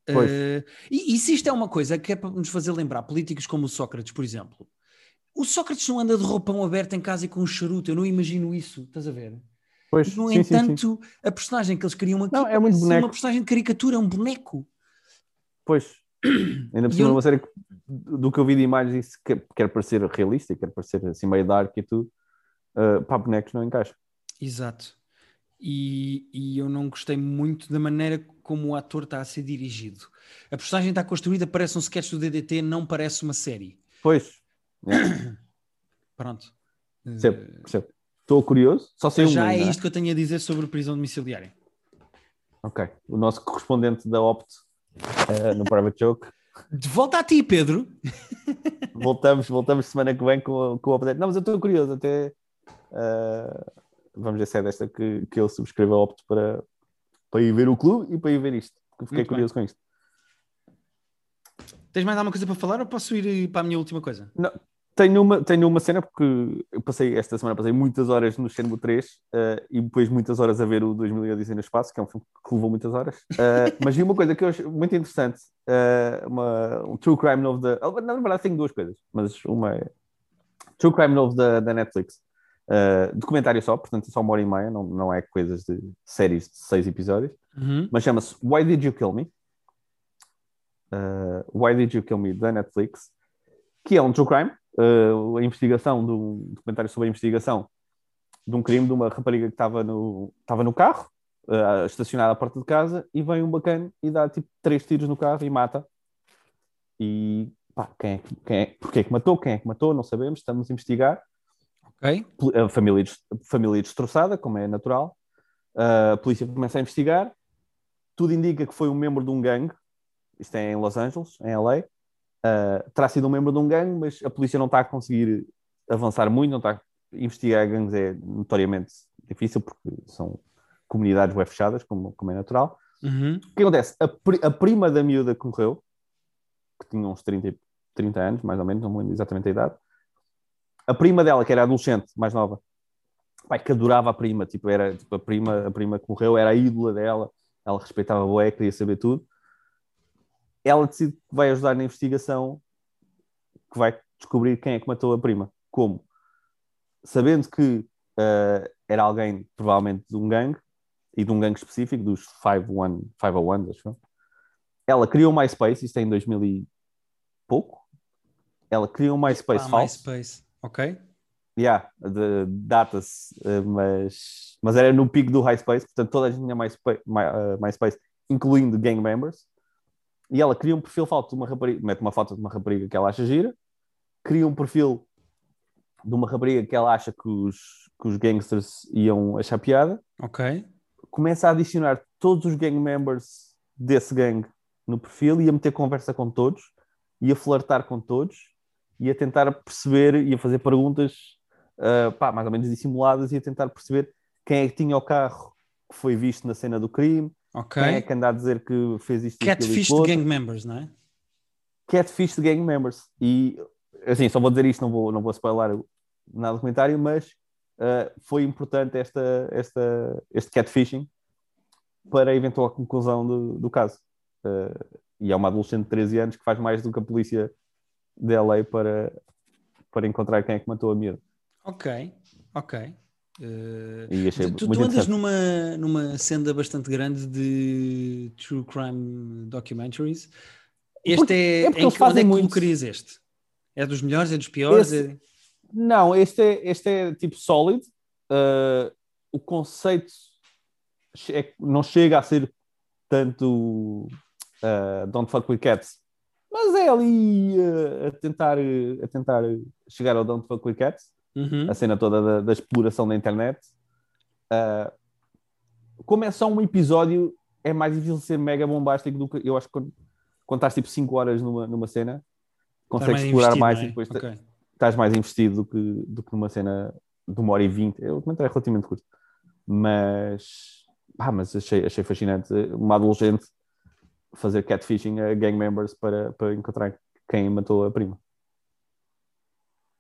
Pois. Uh, e, e se isto é uma coisa que é para nos fazer lembrar políticos como o Sócrates, por exemplo, o Sócrates não anda de roupão aberto em casa e com um charuto, eu não imagino isso, estás a ver? Pois, No sim, sim, entanto, a personagem que eles queriam aqui Não, é muito boneco. uma personagem de caricatura, é um boneco. Pois. Ainda por cima, eu- uma série que, do que eu vi de imagens, isso quer, quer parecer realista, quer parecer assim meio dark e tudo. Uh, pá, bonecos não encaixa. Exato. E, e eu não gostei muito da maneira como o ator está a ser dirigido. A personagem está construída, parece um sketch do DDT, não parece uma série. Pois. Yeah, Pronto. percebo, Eh, percebo. Estou curioso. Só sei um já é né? isto que eu tenho a dizer sobre prisão domiciliária. Ok. O nosso correspondente da Opt uh, no Private Joke. De volta a ti, Pedro. Voltamos, voltamos semana que vem com, o- com o update. Não, mas eu estou curioso. Até uh, vamos ver se é desta que, que eu subscrevo a Opt para, para ir ver o clube e para ir ver isto. Porque fiquei Muito bem. curioso com isto. Tens mais alguma coisa para falar ou posso ir eh, para a minha última coisa? Tenho uma, tenho uma cena porque eu passei esta semana passei muitas horas no Shenmue 3 eh, e depois muitas horas a ver o 2000 Odisseia no Espaço, que é um filme que levou muitas horas. Eh, mas vi uma coisa que eu acho muito interessante, eh, uma, um True Crime novo da... Na verdade tenho duas coisas, mas uma é True Crime novo da, da Netflix. Documentário só, portanto é só uma hora e meia, não, não é coisas de séries de seis episódios Uhum. mas chama-se Why Did You Kill Me? Uh, Why Did You Kill Me da Netflix, que é um true crime, uh, a investigação de um documentário sobre a investigação de um crime de uma rapariga que estava no, estava no carro, uh, estacionada à porta de casa, e vem um bacana e dá tipo três tiros no carro e mata. E pá, quem é, que- quem é, porque é que matou? Quem é que matou? Não sabemos, estamos a investigar Ok. a família, família destroçada, como é natural. Uh, a polícia começa a investigar. Tudo indica que foi um membro de um gangue. Isto é em Los Angeles, em LA. Uh, terá sido um membro de um gangue, mas a polícia não está a conseguir avançar muito. Não está a investigar gangues é notoriamente difícil porque são comunidades bem fechadas, como, como é natural. Uhum. O que acontece? A, pri- a prima da miúda que morreu, que tinha uns 30, e- 30 anos, mais ou menos, não me lembro exatamente a idade, a prima dela, que era adolescente, mais nova, pai, que adorava a prima, tipo, era tipo, a prima, a prima que morreu, era a ídola dela, ela respeitava o bué, queria saber tudo. Ela decide que vai ajudar na investigação, que vai descobrir quem é que matou a prima. Como? Sabendo que eh, era alguém, provavelmente, de um gangue, e de um gangue específico, dos 51, 501, acho. Ela criou um MySpace, isto é em 2000 e pouco. Ela criou um MySpace Ah, falso. MySpace. Ok. Yeah, data-se, eh, mas, mas era no pico do MySpace, portanto toda a gente tinha MySpace, My, eh, MySpace, incluindo gang members. E ela cria um perfil uma rapariga, mete uma foto de uma rapariga que ela acha gira, cria um perfil de uma rapariga que ela acha que os, que os gangsters iam achar piada, Ok. começa a adicionar todos os gang members desse gangue no perfil e a meter conversa com todos e a flertar com todos e a tentar perceber e a fazer perguntas ah, pá, mais ou menos dissimuladas e a tentar perceber quem é que tinha o carro que foi visto na cena do crime, Ok. quem é que anda a dizer que fez isto Catfish de gang members, não é? Catfish de gang members. E assim, só vou dizer isto, não vou, não vou spoiler nada do comentário, mas uh, foi importante esta, esta, este catfishing para a eventual conclusão do, do caso. Uh, e é uma adolescente de 13 anos que faz mais do que a polícia de LA para, para encontrar quem é que matou a miúda. Ok. Ok. Achei tu, tu andas numa, numa senda bastante grande de true crime documentaries. Este Porque- é, é porque em eles é fazem que muito. colocarias este? É dos melhores? É dos piores? Esse- É- Não, este é, este é tipo sólido. Uh, o conceito é- não chega a ser tanto uh, Don't Fuck With Cats, mas é ali uh, a, tentar, uh, a tentar chegar ao Don't Fuck With Cats, Uhum. a cena toda da, da exploração da internet. Uh, como é só um episódio, é mais difícil ser mega bombástico do que eu acho que quando, quando estás tipo 5 horas numa, numa cena, consegues mais explorar mais é? e depois Ok. estás mais investido do que, do que numa cena de uma hora e vinte. O comentário é relativamente curto. Mas, pá, mas achei, achei fascinante uma adolescente fazer catfishing a gang members para, para encontrar quem matou a prima.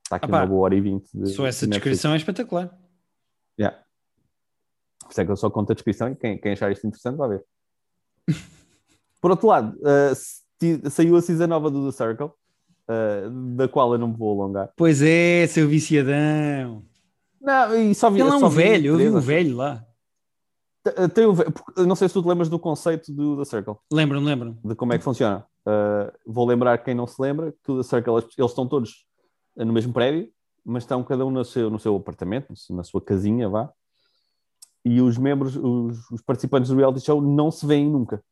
Está aqui Ah pá, uma boa hora e vinte. de- Só essa de descrição é espetacular. Yeah. Por isso é que eu só conto a descrição e quem, quem achar isto interessante vai ver. Por outro lado, uh, saiu a season nova do The Circle, uh, da qual eu não me vou alongar. Pois é, seu viciadão. Não, e só vi, Ele é um só vi velho, eu vi um velho lá. T- Tem um não sei se tu te lembras do conceito do The Circle, Lembro-me, lembro-me. de como é que funciona. Uh, vou lembrar quem não se lembra que o The Circle, eles estão todos no mesmo prédio, mas estão cada um no seu, no seu apartamento, na sua casinha, vá. E os membros, os, os participantes do reality show não se veem nunca.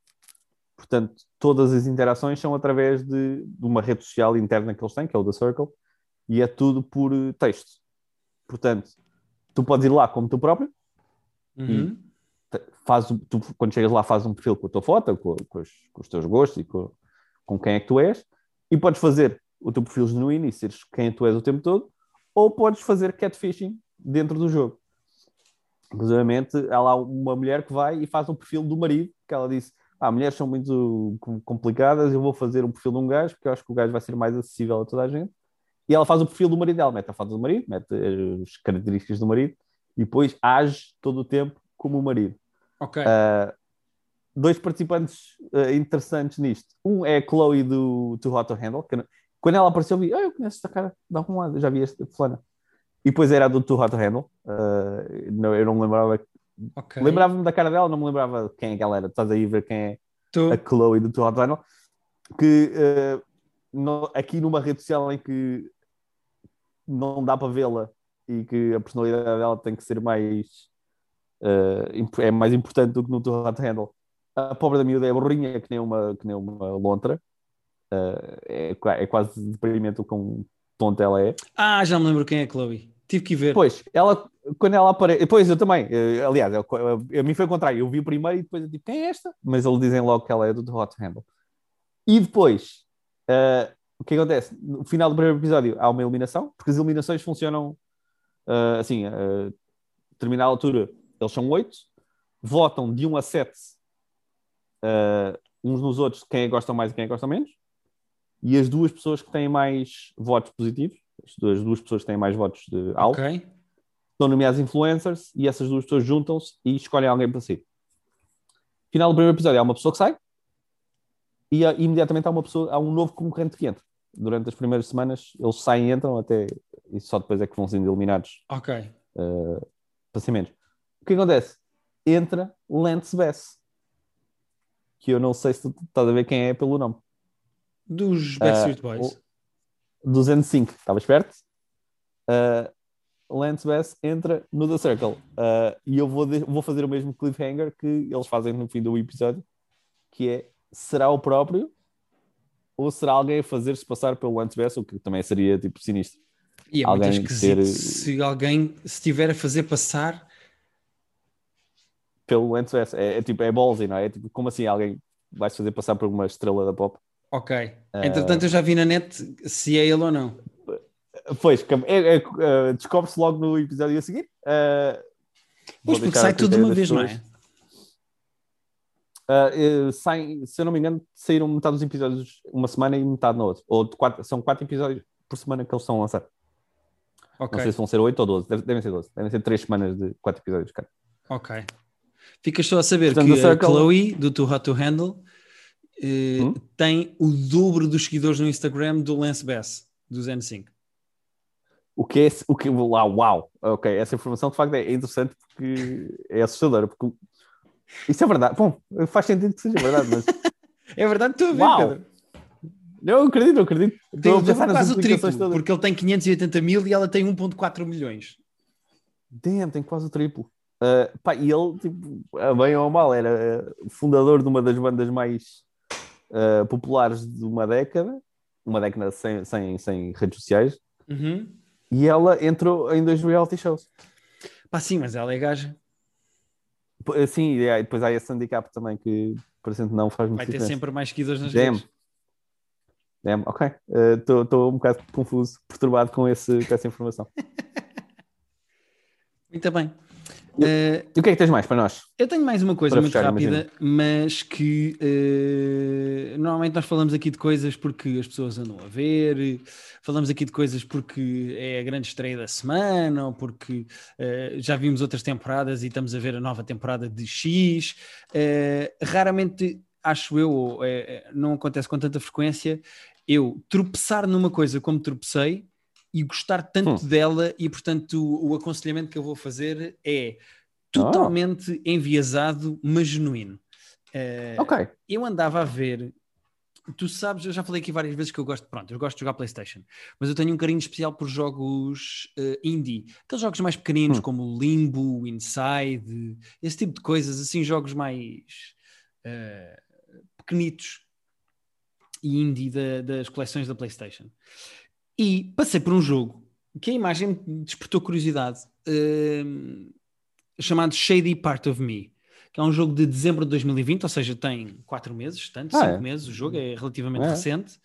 Portanto, todas as interações são através de, de uma rede social interna que eles têm, que é o The Circle, e é tudo por eh, texto. Portanto, tu podes ir lá como tu próprio, Uhum. te- faz, tu, quando chegas lá, fazes um perfil com a tua foto, com, com os, com os teus gostos e com, com quem é que tu és, e podes fazer o teu perfil genuíno e seres quem tu és o tempo todo, ou podes fazer catfishing dentro do jogo. Inclusive, há lá uma mulher que vai e faz um perfil do marido, que ela disse: Ah, mulheres são muito com- complicadas, eu vou fazer um perfil de um gajo, porque eu acho que o gajo vai ser mais acessível a toda a gente. E ela faz o perfil do marido dela, mete a foto do marido, mete as características do marido, e depois age todo o tempo como o marido. Ok. Uh, dois participantes uh, interessantes nisto. Um é a Chloe do Too Hot to Handle. Que, quando ela apareceu, eu vi, ah, eu conheço esta cara, dá um lado, eu já vi esta fulana. E depois era a do Too Hot to Handle. Uh, não, eu não me lembrava. ok. Lembrava-me da cara dela, não me lembrava quem é que ela era. Estás aí a ver quem é Tu- a Chloe do Too Hot to Handle. Que uh, no- aqui numa rede social em que não dá para vê-la e que a personalidade dela tem que ser mais uh, é mais importante do que no Too Hot Handle. A pobre da miúda é burrinha que nem uma, que nem uma lontra. Uh, é, é quase deprimente o quão tonta ela é. Ah, já me lembro quem é a Chloe. Tive que ver. Pois, ela, quando ela aparece. Pois, eu também. eh, Aliás, eu, eu- a mim foi o contrário. Eu vi primeiro e depois eu tipo, quem é esta? Mas eles dizem logo que ela é do The Hot Handle. E depois, eh, o que acontece? No final do primeiro episódio há uma eliminação, porque as eliminações funcionam assim: a determinada altura, eles são oito, votam de um a sete uns nos outros quem é gostam mais e quem é gostam menos. E as duas pessoas que têm mais votos positivos, as duas, pessoas que têm mais votos de alto, Ok. são nomeados influencers e essas duas pessoas juntam-se e escolhem alguém para si. Final do primeiro episódio há uma pessoa que sai e há- imediatamente há uma pessoa, há um novo concorrente que entra. Durante as primeiras semanas eles saem e entram até e só depois é que vão sendo eliminados Ok. uh, para ser menos. O que acontece? Entra Lance Bass, que eu não sei se tu estás a ver quem é pelo nome. Dos Backstreet Boys. o- 205, estavas perto? Uh, Lance Bass entra no The Circle Uh, e eu vou, vou fazer o mesmo cliffhanger que eles fazem no fim do episódio, que é, será o próprio ou será alguém a fazer-se passar pelo Lance Bass, o que também seria tipo sinistro. E é muito alguém esquisito ter- se alguém se estiver a fazer passar. Pelo Lance Bass, é, é tipo, é ballsy, não é? É tipo, como assim alguém vai se fazer passar por uma estrela da pop? Ok. Entretanto, eu já vi na net se é ele ou não. Pois, é- é- uh, descobre-se logo no episódio a seguir. Uh, Pois, porque sai tudo de uma vez, das não pessoas. é? Uh, saem, se eu não me engano, saíram metade dos episódios uma semana e metade na outra. Ou quatro, são quatro episódios por semana que eles estão a lançar. Ok. Não sei se vão ser oito ou doze. Deve- Devem ser doze. Devem ser três semanas de quatro episódios, cara. Ok. Ficas só a saber Portanto, que a Chloe, do Too Hot to Handle, eh, Hum? tem o dobro dos seguidores no Instagram do Lance Bass, do Zen 5. O que é o que lá, uau, ok, essa informação de facto é interessante porque é assustadora. Porque isso é verdade. Bom, faz sentido que seja verdade, mas É verdade, estou a ver, Uau! Pedro. não acredito, não acredito. Tem quase o triplo, todas. porque ele tem 580 mil e ela tem 1.4 milhões. Damn, tem quase o triplo. Uh, pá, e ele, tipo, a bem ou a mal, era uh, fundador de uma das bandas mais uh, populares de uma década, uma década sem, sem, sem redes sociais, Uhum. e ela entrou em dois reality shows. Pá, sim, mas ela é gaja. P- Sim, e aí depois há esse handicap também que, parecendo não, faz muito Vai ter diferença. sempre mais seguidores nas Damn. redes. Damn, ok. Estou um bocado confuso, perturbado com, esse, com essa informação. Muito bem. Uh, e o que é que tens mais para nós? Eu tenho mais uma coisa muito fechar, rápida, imagino. mas que uh, normalmente nós falamos aqui de coisas porque as pessoas andam a ver, falamos aqui de coisas porque é a grande estreia da semana, ou porque uh, já vimos outras temporadas e estamos a ver a nova temporada de X. raramente, acho eu, não acontece com tanta frequência, eu tropeçar numa coisa como tropecei e gostar tanto hum. dela, e portanto o, o, aconselhamento que eu vou fazer é totalmente oh. enviesado, mas genuíno. Uh, ok. Eu andava a ver, tu sabes, eu já falei aqui várias vezes que eu gosto, pronto, eu gosto de jogar PlayStation, mas eu tenho um carinho especial por jogos uh, indie, aqueles jogos mais pequeninos hum. como Limbo, Inside, esse tipo de coisas, assim, jogos mais uh, pequenitos e indie da, das coleções da PlayStation. E passei por um jogo que a imagem despertou curiosidade, uh, chamado Shady Part of Me, que é um jogo de dezembro de 2020, ou seja, tem quatro meses, tanto, ah, cinco é? meses, o jogo é relativamente é. recente.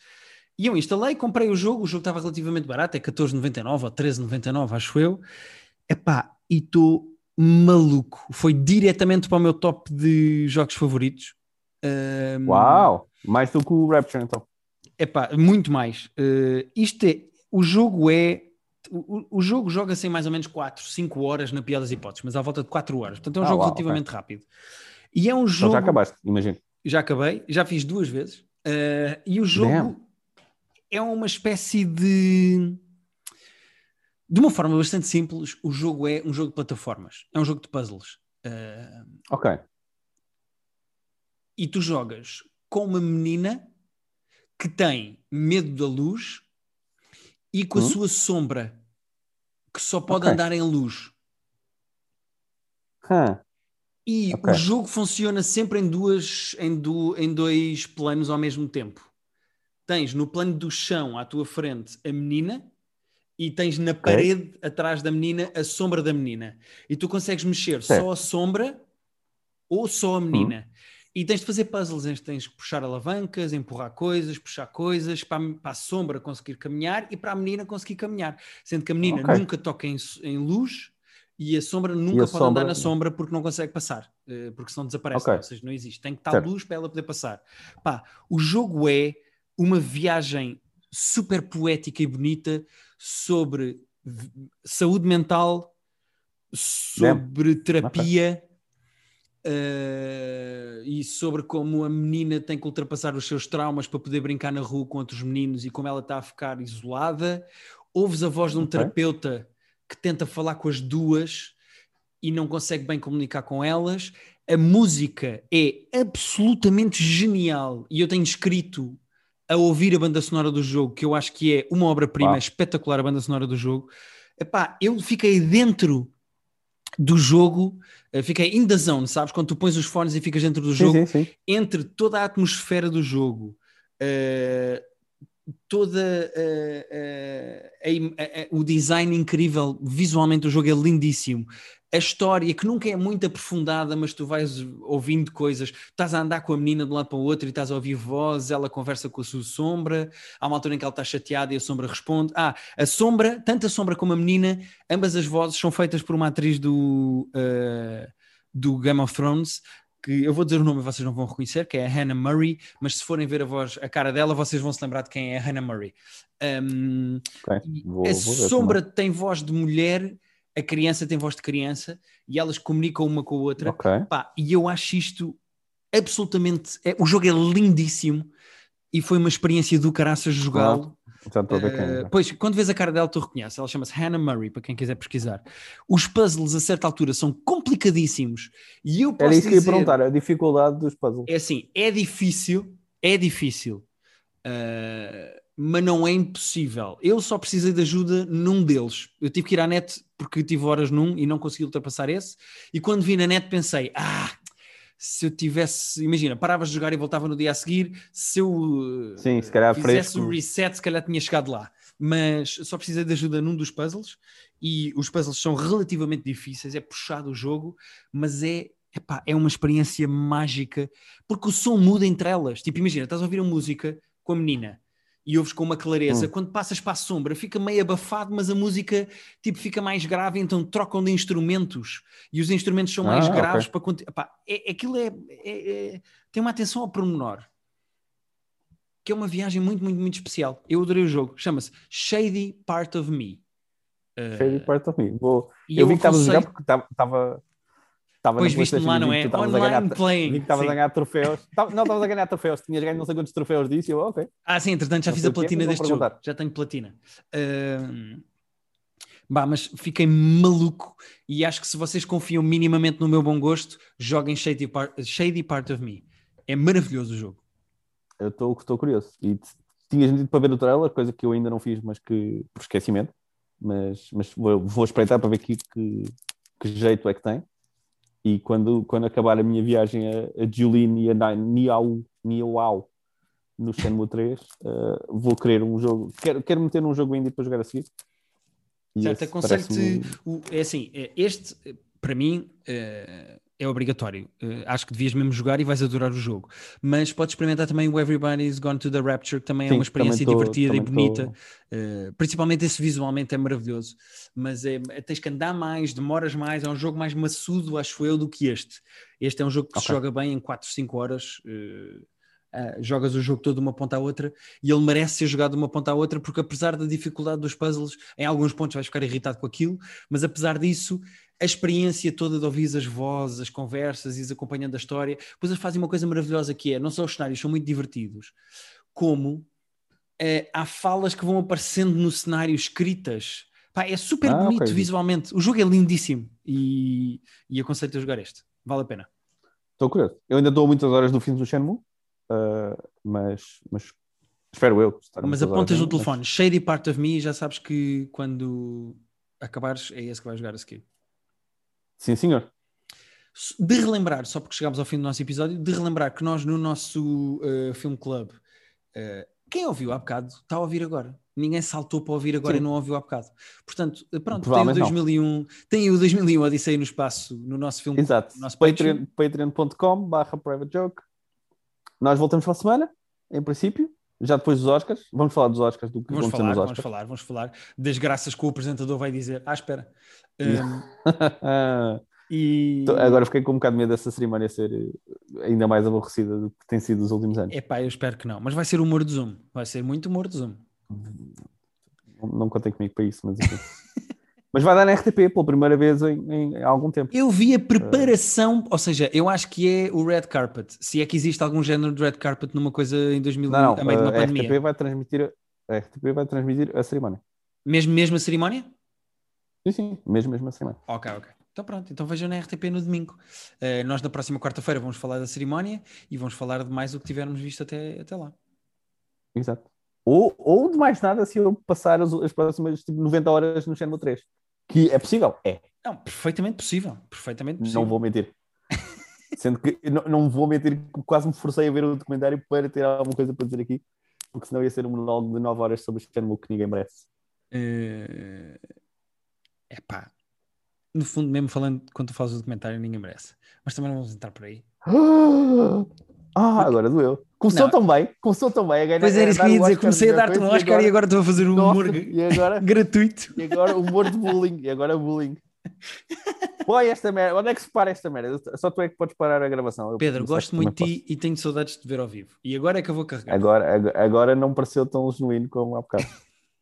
E eu instalei, comprei o jogo, o jogo estava relativamente barato, é 14,99 ou 13,99, acho eu. Epá, e estou maluco. Foi diretamente para o meu top de jogos favoritos. Um, Uau! Mais do que o Rapture, então. Epá, muito mais. Uh, isto é, o jogo é, o, o jogo joga-se em mais ou menos 4, 5 horas na pior das hipóteses, mas à volta de 4 horas. Portanto, é um ah, jogo uau, relativamente okay. rápido. E é um jogo... Então já acabaste, imagino. Já acabei, já fiz duas vezes. Uh, e o jogo Damn. é uma espécie de... De uma forma bastante simples, o jogo é um jogo de plataformas. É um jogo de puzzles. Uh, ok. E tu jogas com uma menina que tem medo da luz e com a hum? sua sombra, que só pode okay. andar em luz. Huh. E okay. o jogo funciona sempre em, duas, em, du, em dois planos ao mesmo tempo. Tens no plano do chão à tua frente a menina e tens na okay. parede atrás da menina a sombra da menina. E tu consegues mexer certo. só a sombra ou só a menina. Hum. E tens de fazer puzzles, tens de puxar alavancas, empurrar coisas, puxar coisas, para a, para a, sombra conseguir caminhar e para a menina conseguir caminhar. Sendo que a menina okay. nunca toca em, em, luz e a sombra nunca a pode sombra... andar na sombra porque não consegue passar, eh, porque senão desaparece, okay. ou seja, não existe. Tem que estar certo. luz para ela poder passar. Pá, o jogo é uma viagem super poética e bonita sobre saúde mental, sobre terapia. Okay Uh, e sobre como a menina tem que ultrapassar os seus traumas para poder brincar na rua com outros meninos e como ela está a ficar isolada. Ouves a voz de um okay. terapeuta que tenta falar com as duas e não consegue bem comunicar com elas. A música é absolutamente genial e eu tenho escrito a ouvir a banda sonora do jogo, que eu acho que é uma obra-prima, espetacular a banda sonora do jogo. Epá, eu fiquei dentro do jogo, uh, fiquei in the zone, sabes? Quando tu pões os fones e ficas dentro do jogo, sim, sim, sim. entre toda a atmosfera do jogo, uh, toda uh, o design incrível, visualmente o jogo é lindíssimo a história que nunca é muito aprofundada, mas tu vais ouvindo coisas, estás a andar com a menina de um lado para o outro e estás a ouvir voz, ela conversa com a sua sombra, há uma altura em que ela está chateada e a sombra responde. Ah, a sombra, tanto a sombra como a menina, ambas as vozes são feitas por uma atriz do, uh, do Game of Thrones, que eu vou dizer o nome e vocês não vão reconhecer, que é a Hannah Murray, mas se forem ver a voz, a cara dela, vocês vão se lembrar de quem é a Hannah Murray. Um, okay. vou, a vou sombra também. tem voz de mulher a criança tem voz de criança e elas comunicam uma com a outra. Okay. Pá, e eu acho isto absolutamente. É, o jogo é lindíssimo e foi uma experiência do caraças jogá-lo. Uh, pois, quando vês a cara dela, tu reconheces. Ela chama-se Hannah Murray, para quem quiser pesquisar. Os puzzles, a certa altura, são complicadíssimos. E eu posso Era isso dizer, que ia perguntar, a dificuldade dos puzzles. É assim, é difícil, é difícil. Uh, mas não é impossível. Eu só precisei de ajuda num deles. Eu tive que ir à net porque tive horas num e não consegui ultrapassar esse. E quando vi na net pensei, ah, se eu tivesse, imagina, paravas de jogar e voltava no dia a seguir, se eu Sim, se calhar fizesse o reset, se calhar tinha chegado lá. Mas só precisei de ajuda num dos puzzles e os puzzles são relativamente difíceis, é puxado o jogo, mas é Epá, é uma experiência mágica porque o som muda entre elas. Tipo, imagina, estás a ouvir a música com a menina e ouves com uma clareza, Hum. quando passas para a sombra fica meio abafado, mas a música tipo, fica mais grave, então trocam de instrumentos e os instrumentos são mais Ah, graves ok. para conti- Epá, é, aquilo é, é- é- tem uma atenção ao pormenor que é uma viagem muito, muito, muito especial. Eu adorei o jogo, chama-se Shady Part of Me. Uh, Shady part of me. Vou... e Eu vi que estavas a jogar porque estava. Estava Pois viste-me lá, não é? Online playing. Vi que estavas a ganhar troféus. Não, estavas a ganhar troféus. Tinhas ganho não sei quantos troféus disso. e Eu, ok. Ah, sim, entretanto já Não fiz a platina deste jogo. Já tenho platina. Ahm, Bah, mas fiquei maluco e acho que se vocês confiam minimamente no meu bom gosto, joguem Shady Part, Shady Part of Me. É maravilhoso o jogo. Eu estou curioso. E tinhas-me dito para ver o trailer, coisa que eu ainda não fiz, mas que por esquecimento. Mas, mas vou, vou espreitar para ver que, que, que jeito é que tem. E quando, quando acabar a minha viagem a, a Julene e a Niau, Niau no Shenmue 3, eh, vou querer um jogo. Quero, quero meter num jogo indie para jogar a seguir. E Certo, aconselho-te. É assim, é, este, eh, para mim, eh, é obrigatório. Eh, Acho que devias mesmo jogar e vais adorar o jogo. Mas podes experimentar também o Everybody's Gone to the Rapture, que também é Sim, uma experiência tô- divertida e bonita. Eh, principalmente esse visualmente é maravilhoso. Mas é, é- tens que andar mais, demoras mais. É um jogo mais maçudo, acho eu, do que este. Este é um jogo que se Ok. joga bem em 4, 5 horas. ah, jogas o jogo todo de uma ponta à outra e ele merece ser jogado de uma ponta à outra porque apesar da dificuldade dos puzzles, em alguns pontos vais ficar irritado com aquilo, mas apesar disso, a experiência toda de ouvir as vozes, as conversas e acompanhando a história, eles fazem uma coisa maravilhosa que é, não só os cenários são muito divertidos, como eh, há falas que vão aparecendo no cenário escritas. Pá, é super Ah, bonito ok. visualmente. O jogo é lindíssimo e, e aconselho-te a jogar este. Vale a pena. Estou curioso. Eu ainda a muitas horas do fim do Shenmue, eh, mas, mas espero eu. Mas apontas no ainda, mas- telefone Shady Part of Me e já sabes que quando acabares é esse que vais jogar a seguir. Sim, senhor. De relembrar, só porque chegámos ao fim do nosso episódio, de relembrar que nós no nosso uh, Film Club, uh, quem ouviu há bocado está a ouvir agora. Ninguém saltou para ouvir agora Sim. e não ouviu há bocado. Portanto, uh, pronto, tem o Provavelmente não. 2001, tem o 2001 Odisseia no Espaço no nosso filme. Exato. Nosso Patreon- Patreon.com barra private joke. Nós voltamos para a semana, em princípio, já depois dos Oscars. Vamos falar dos Oscars, do que Vamos falar, nos vamos Oscars. falar, vamos falar das graças que o apresentador vai dizer. Ah, espera. Um, e... tô- Agora fiquei com um bocado de medo dessa cerimónia ser eh, ainda mais aborrecida do que tem sido nos últimos anos. Epá, eu espero que não. Mas vai ser humor de Zoom. Vai ser muito humor de Zoom. Não, não contem comigo para isso, mas enfim. mas vai dar na RTP pela primeira vez em, em algum tempo. Eu vi a preparação, ou seja, eu acho que é o red carpet. Se é que existe algum género de red carpet numa coisa em 2000, Não, não, a meio de uma a pandemia. RTP vai transmitir a, RTP vai transmitir a cerimónia. Mesmo, mesmo a cerimónia? Sim, sim, mesmo, mesmo a cerimónia. Ok, ok. Então pronto, então vejam na RTP no domingo. Eh, nós na próxima quarta-feira vamos falar da cerimónia e vamos falar de mais o que tivermos visto até, até lá. Exato. Ou, ou de mais nada se eu passar as, as próximas tipo, 90 horas no Shenmue 3. Que é possível? É. Não, perfeitamente possível. Perfeitamente possível. Não vou mentir. Sendo que não, não vou mentir que quase me forcei a ver o documentário para ter alguma coisa para dizer aqui, porque senão ia ser um monólogo de 9 horas sobre Shenmue que ninguém merece. É epá, no fundo, mesmo falando quando tu fazes o documentário, ninguém merece. Mas também não vamos entrar por aí. Ah, agora doeu. Começou Não. tão bem, começou tão bem. A ganhar, Pois era isso que eu ia dizer, comecei a dar-te um Oscar e agora estou a fazer um humor e agora, gratuito. e agora humor de bullying. E agora bullying. Põe esta merda. Onde é que se para esta merda? Só tu é que podes parar a gravação. Eu Pedro, gosto muito de ti e tenho saudades de te ver ao vivo. E agora é que eu vou carregar. Agora, ag- agora não pareceu tão genuíno como há bocado.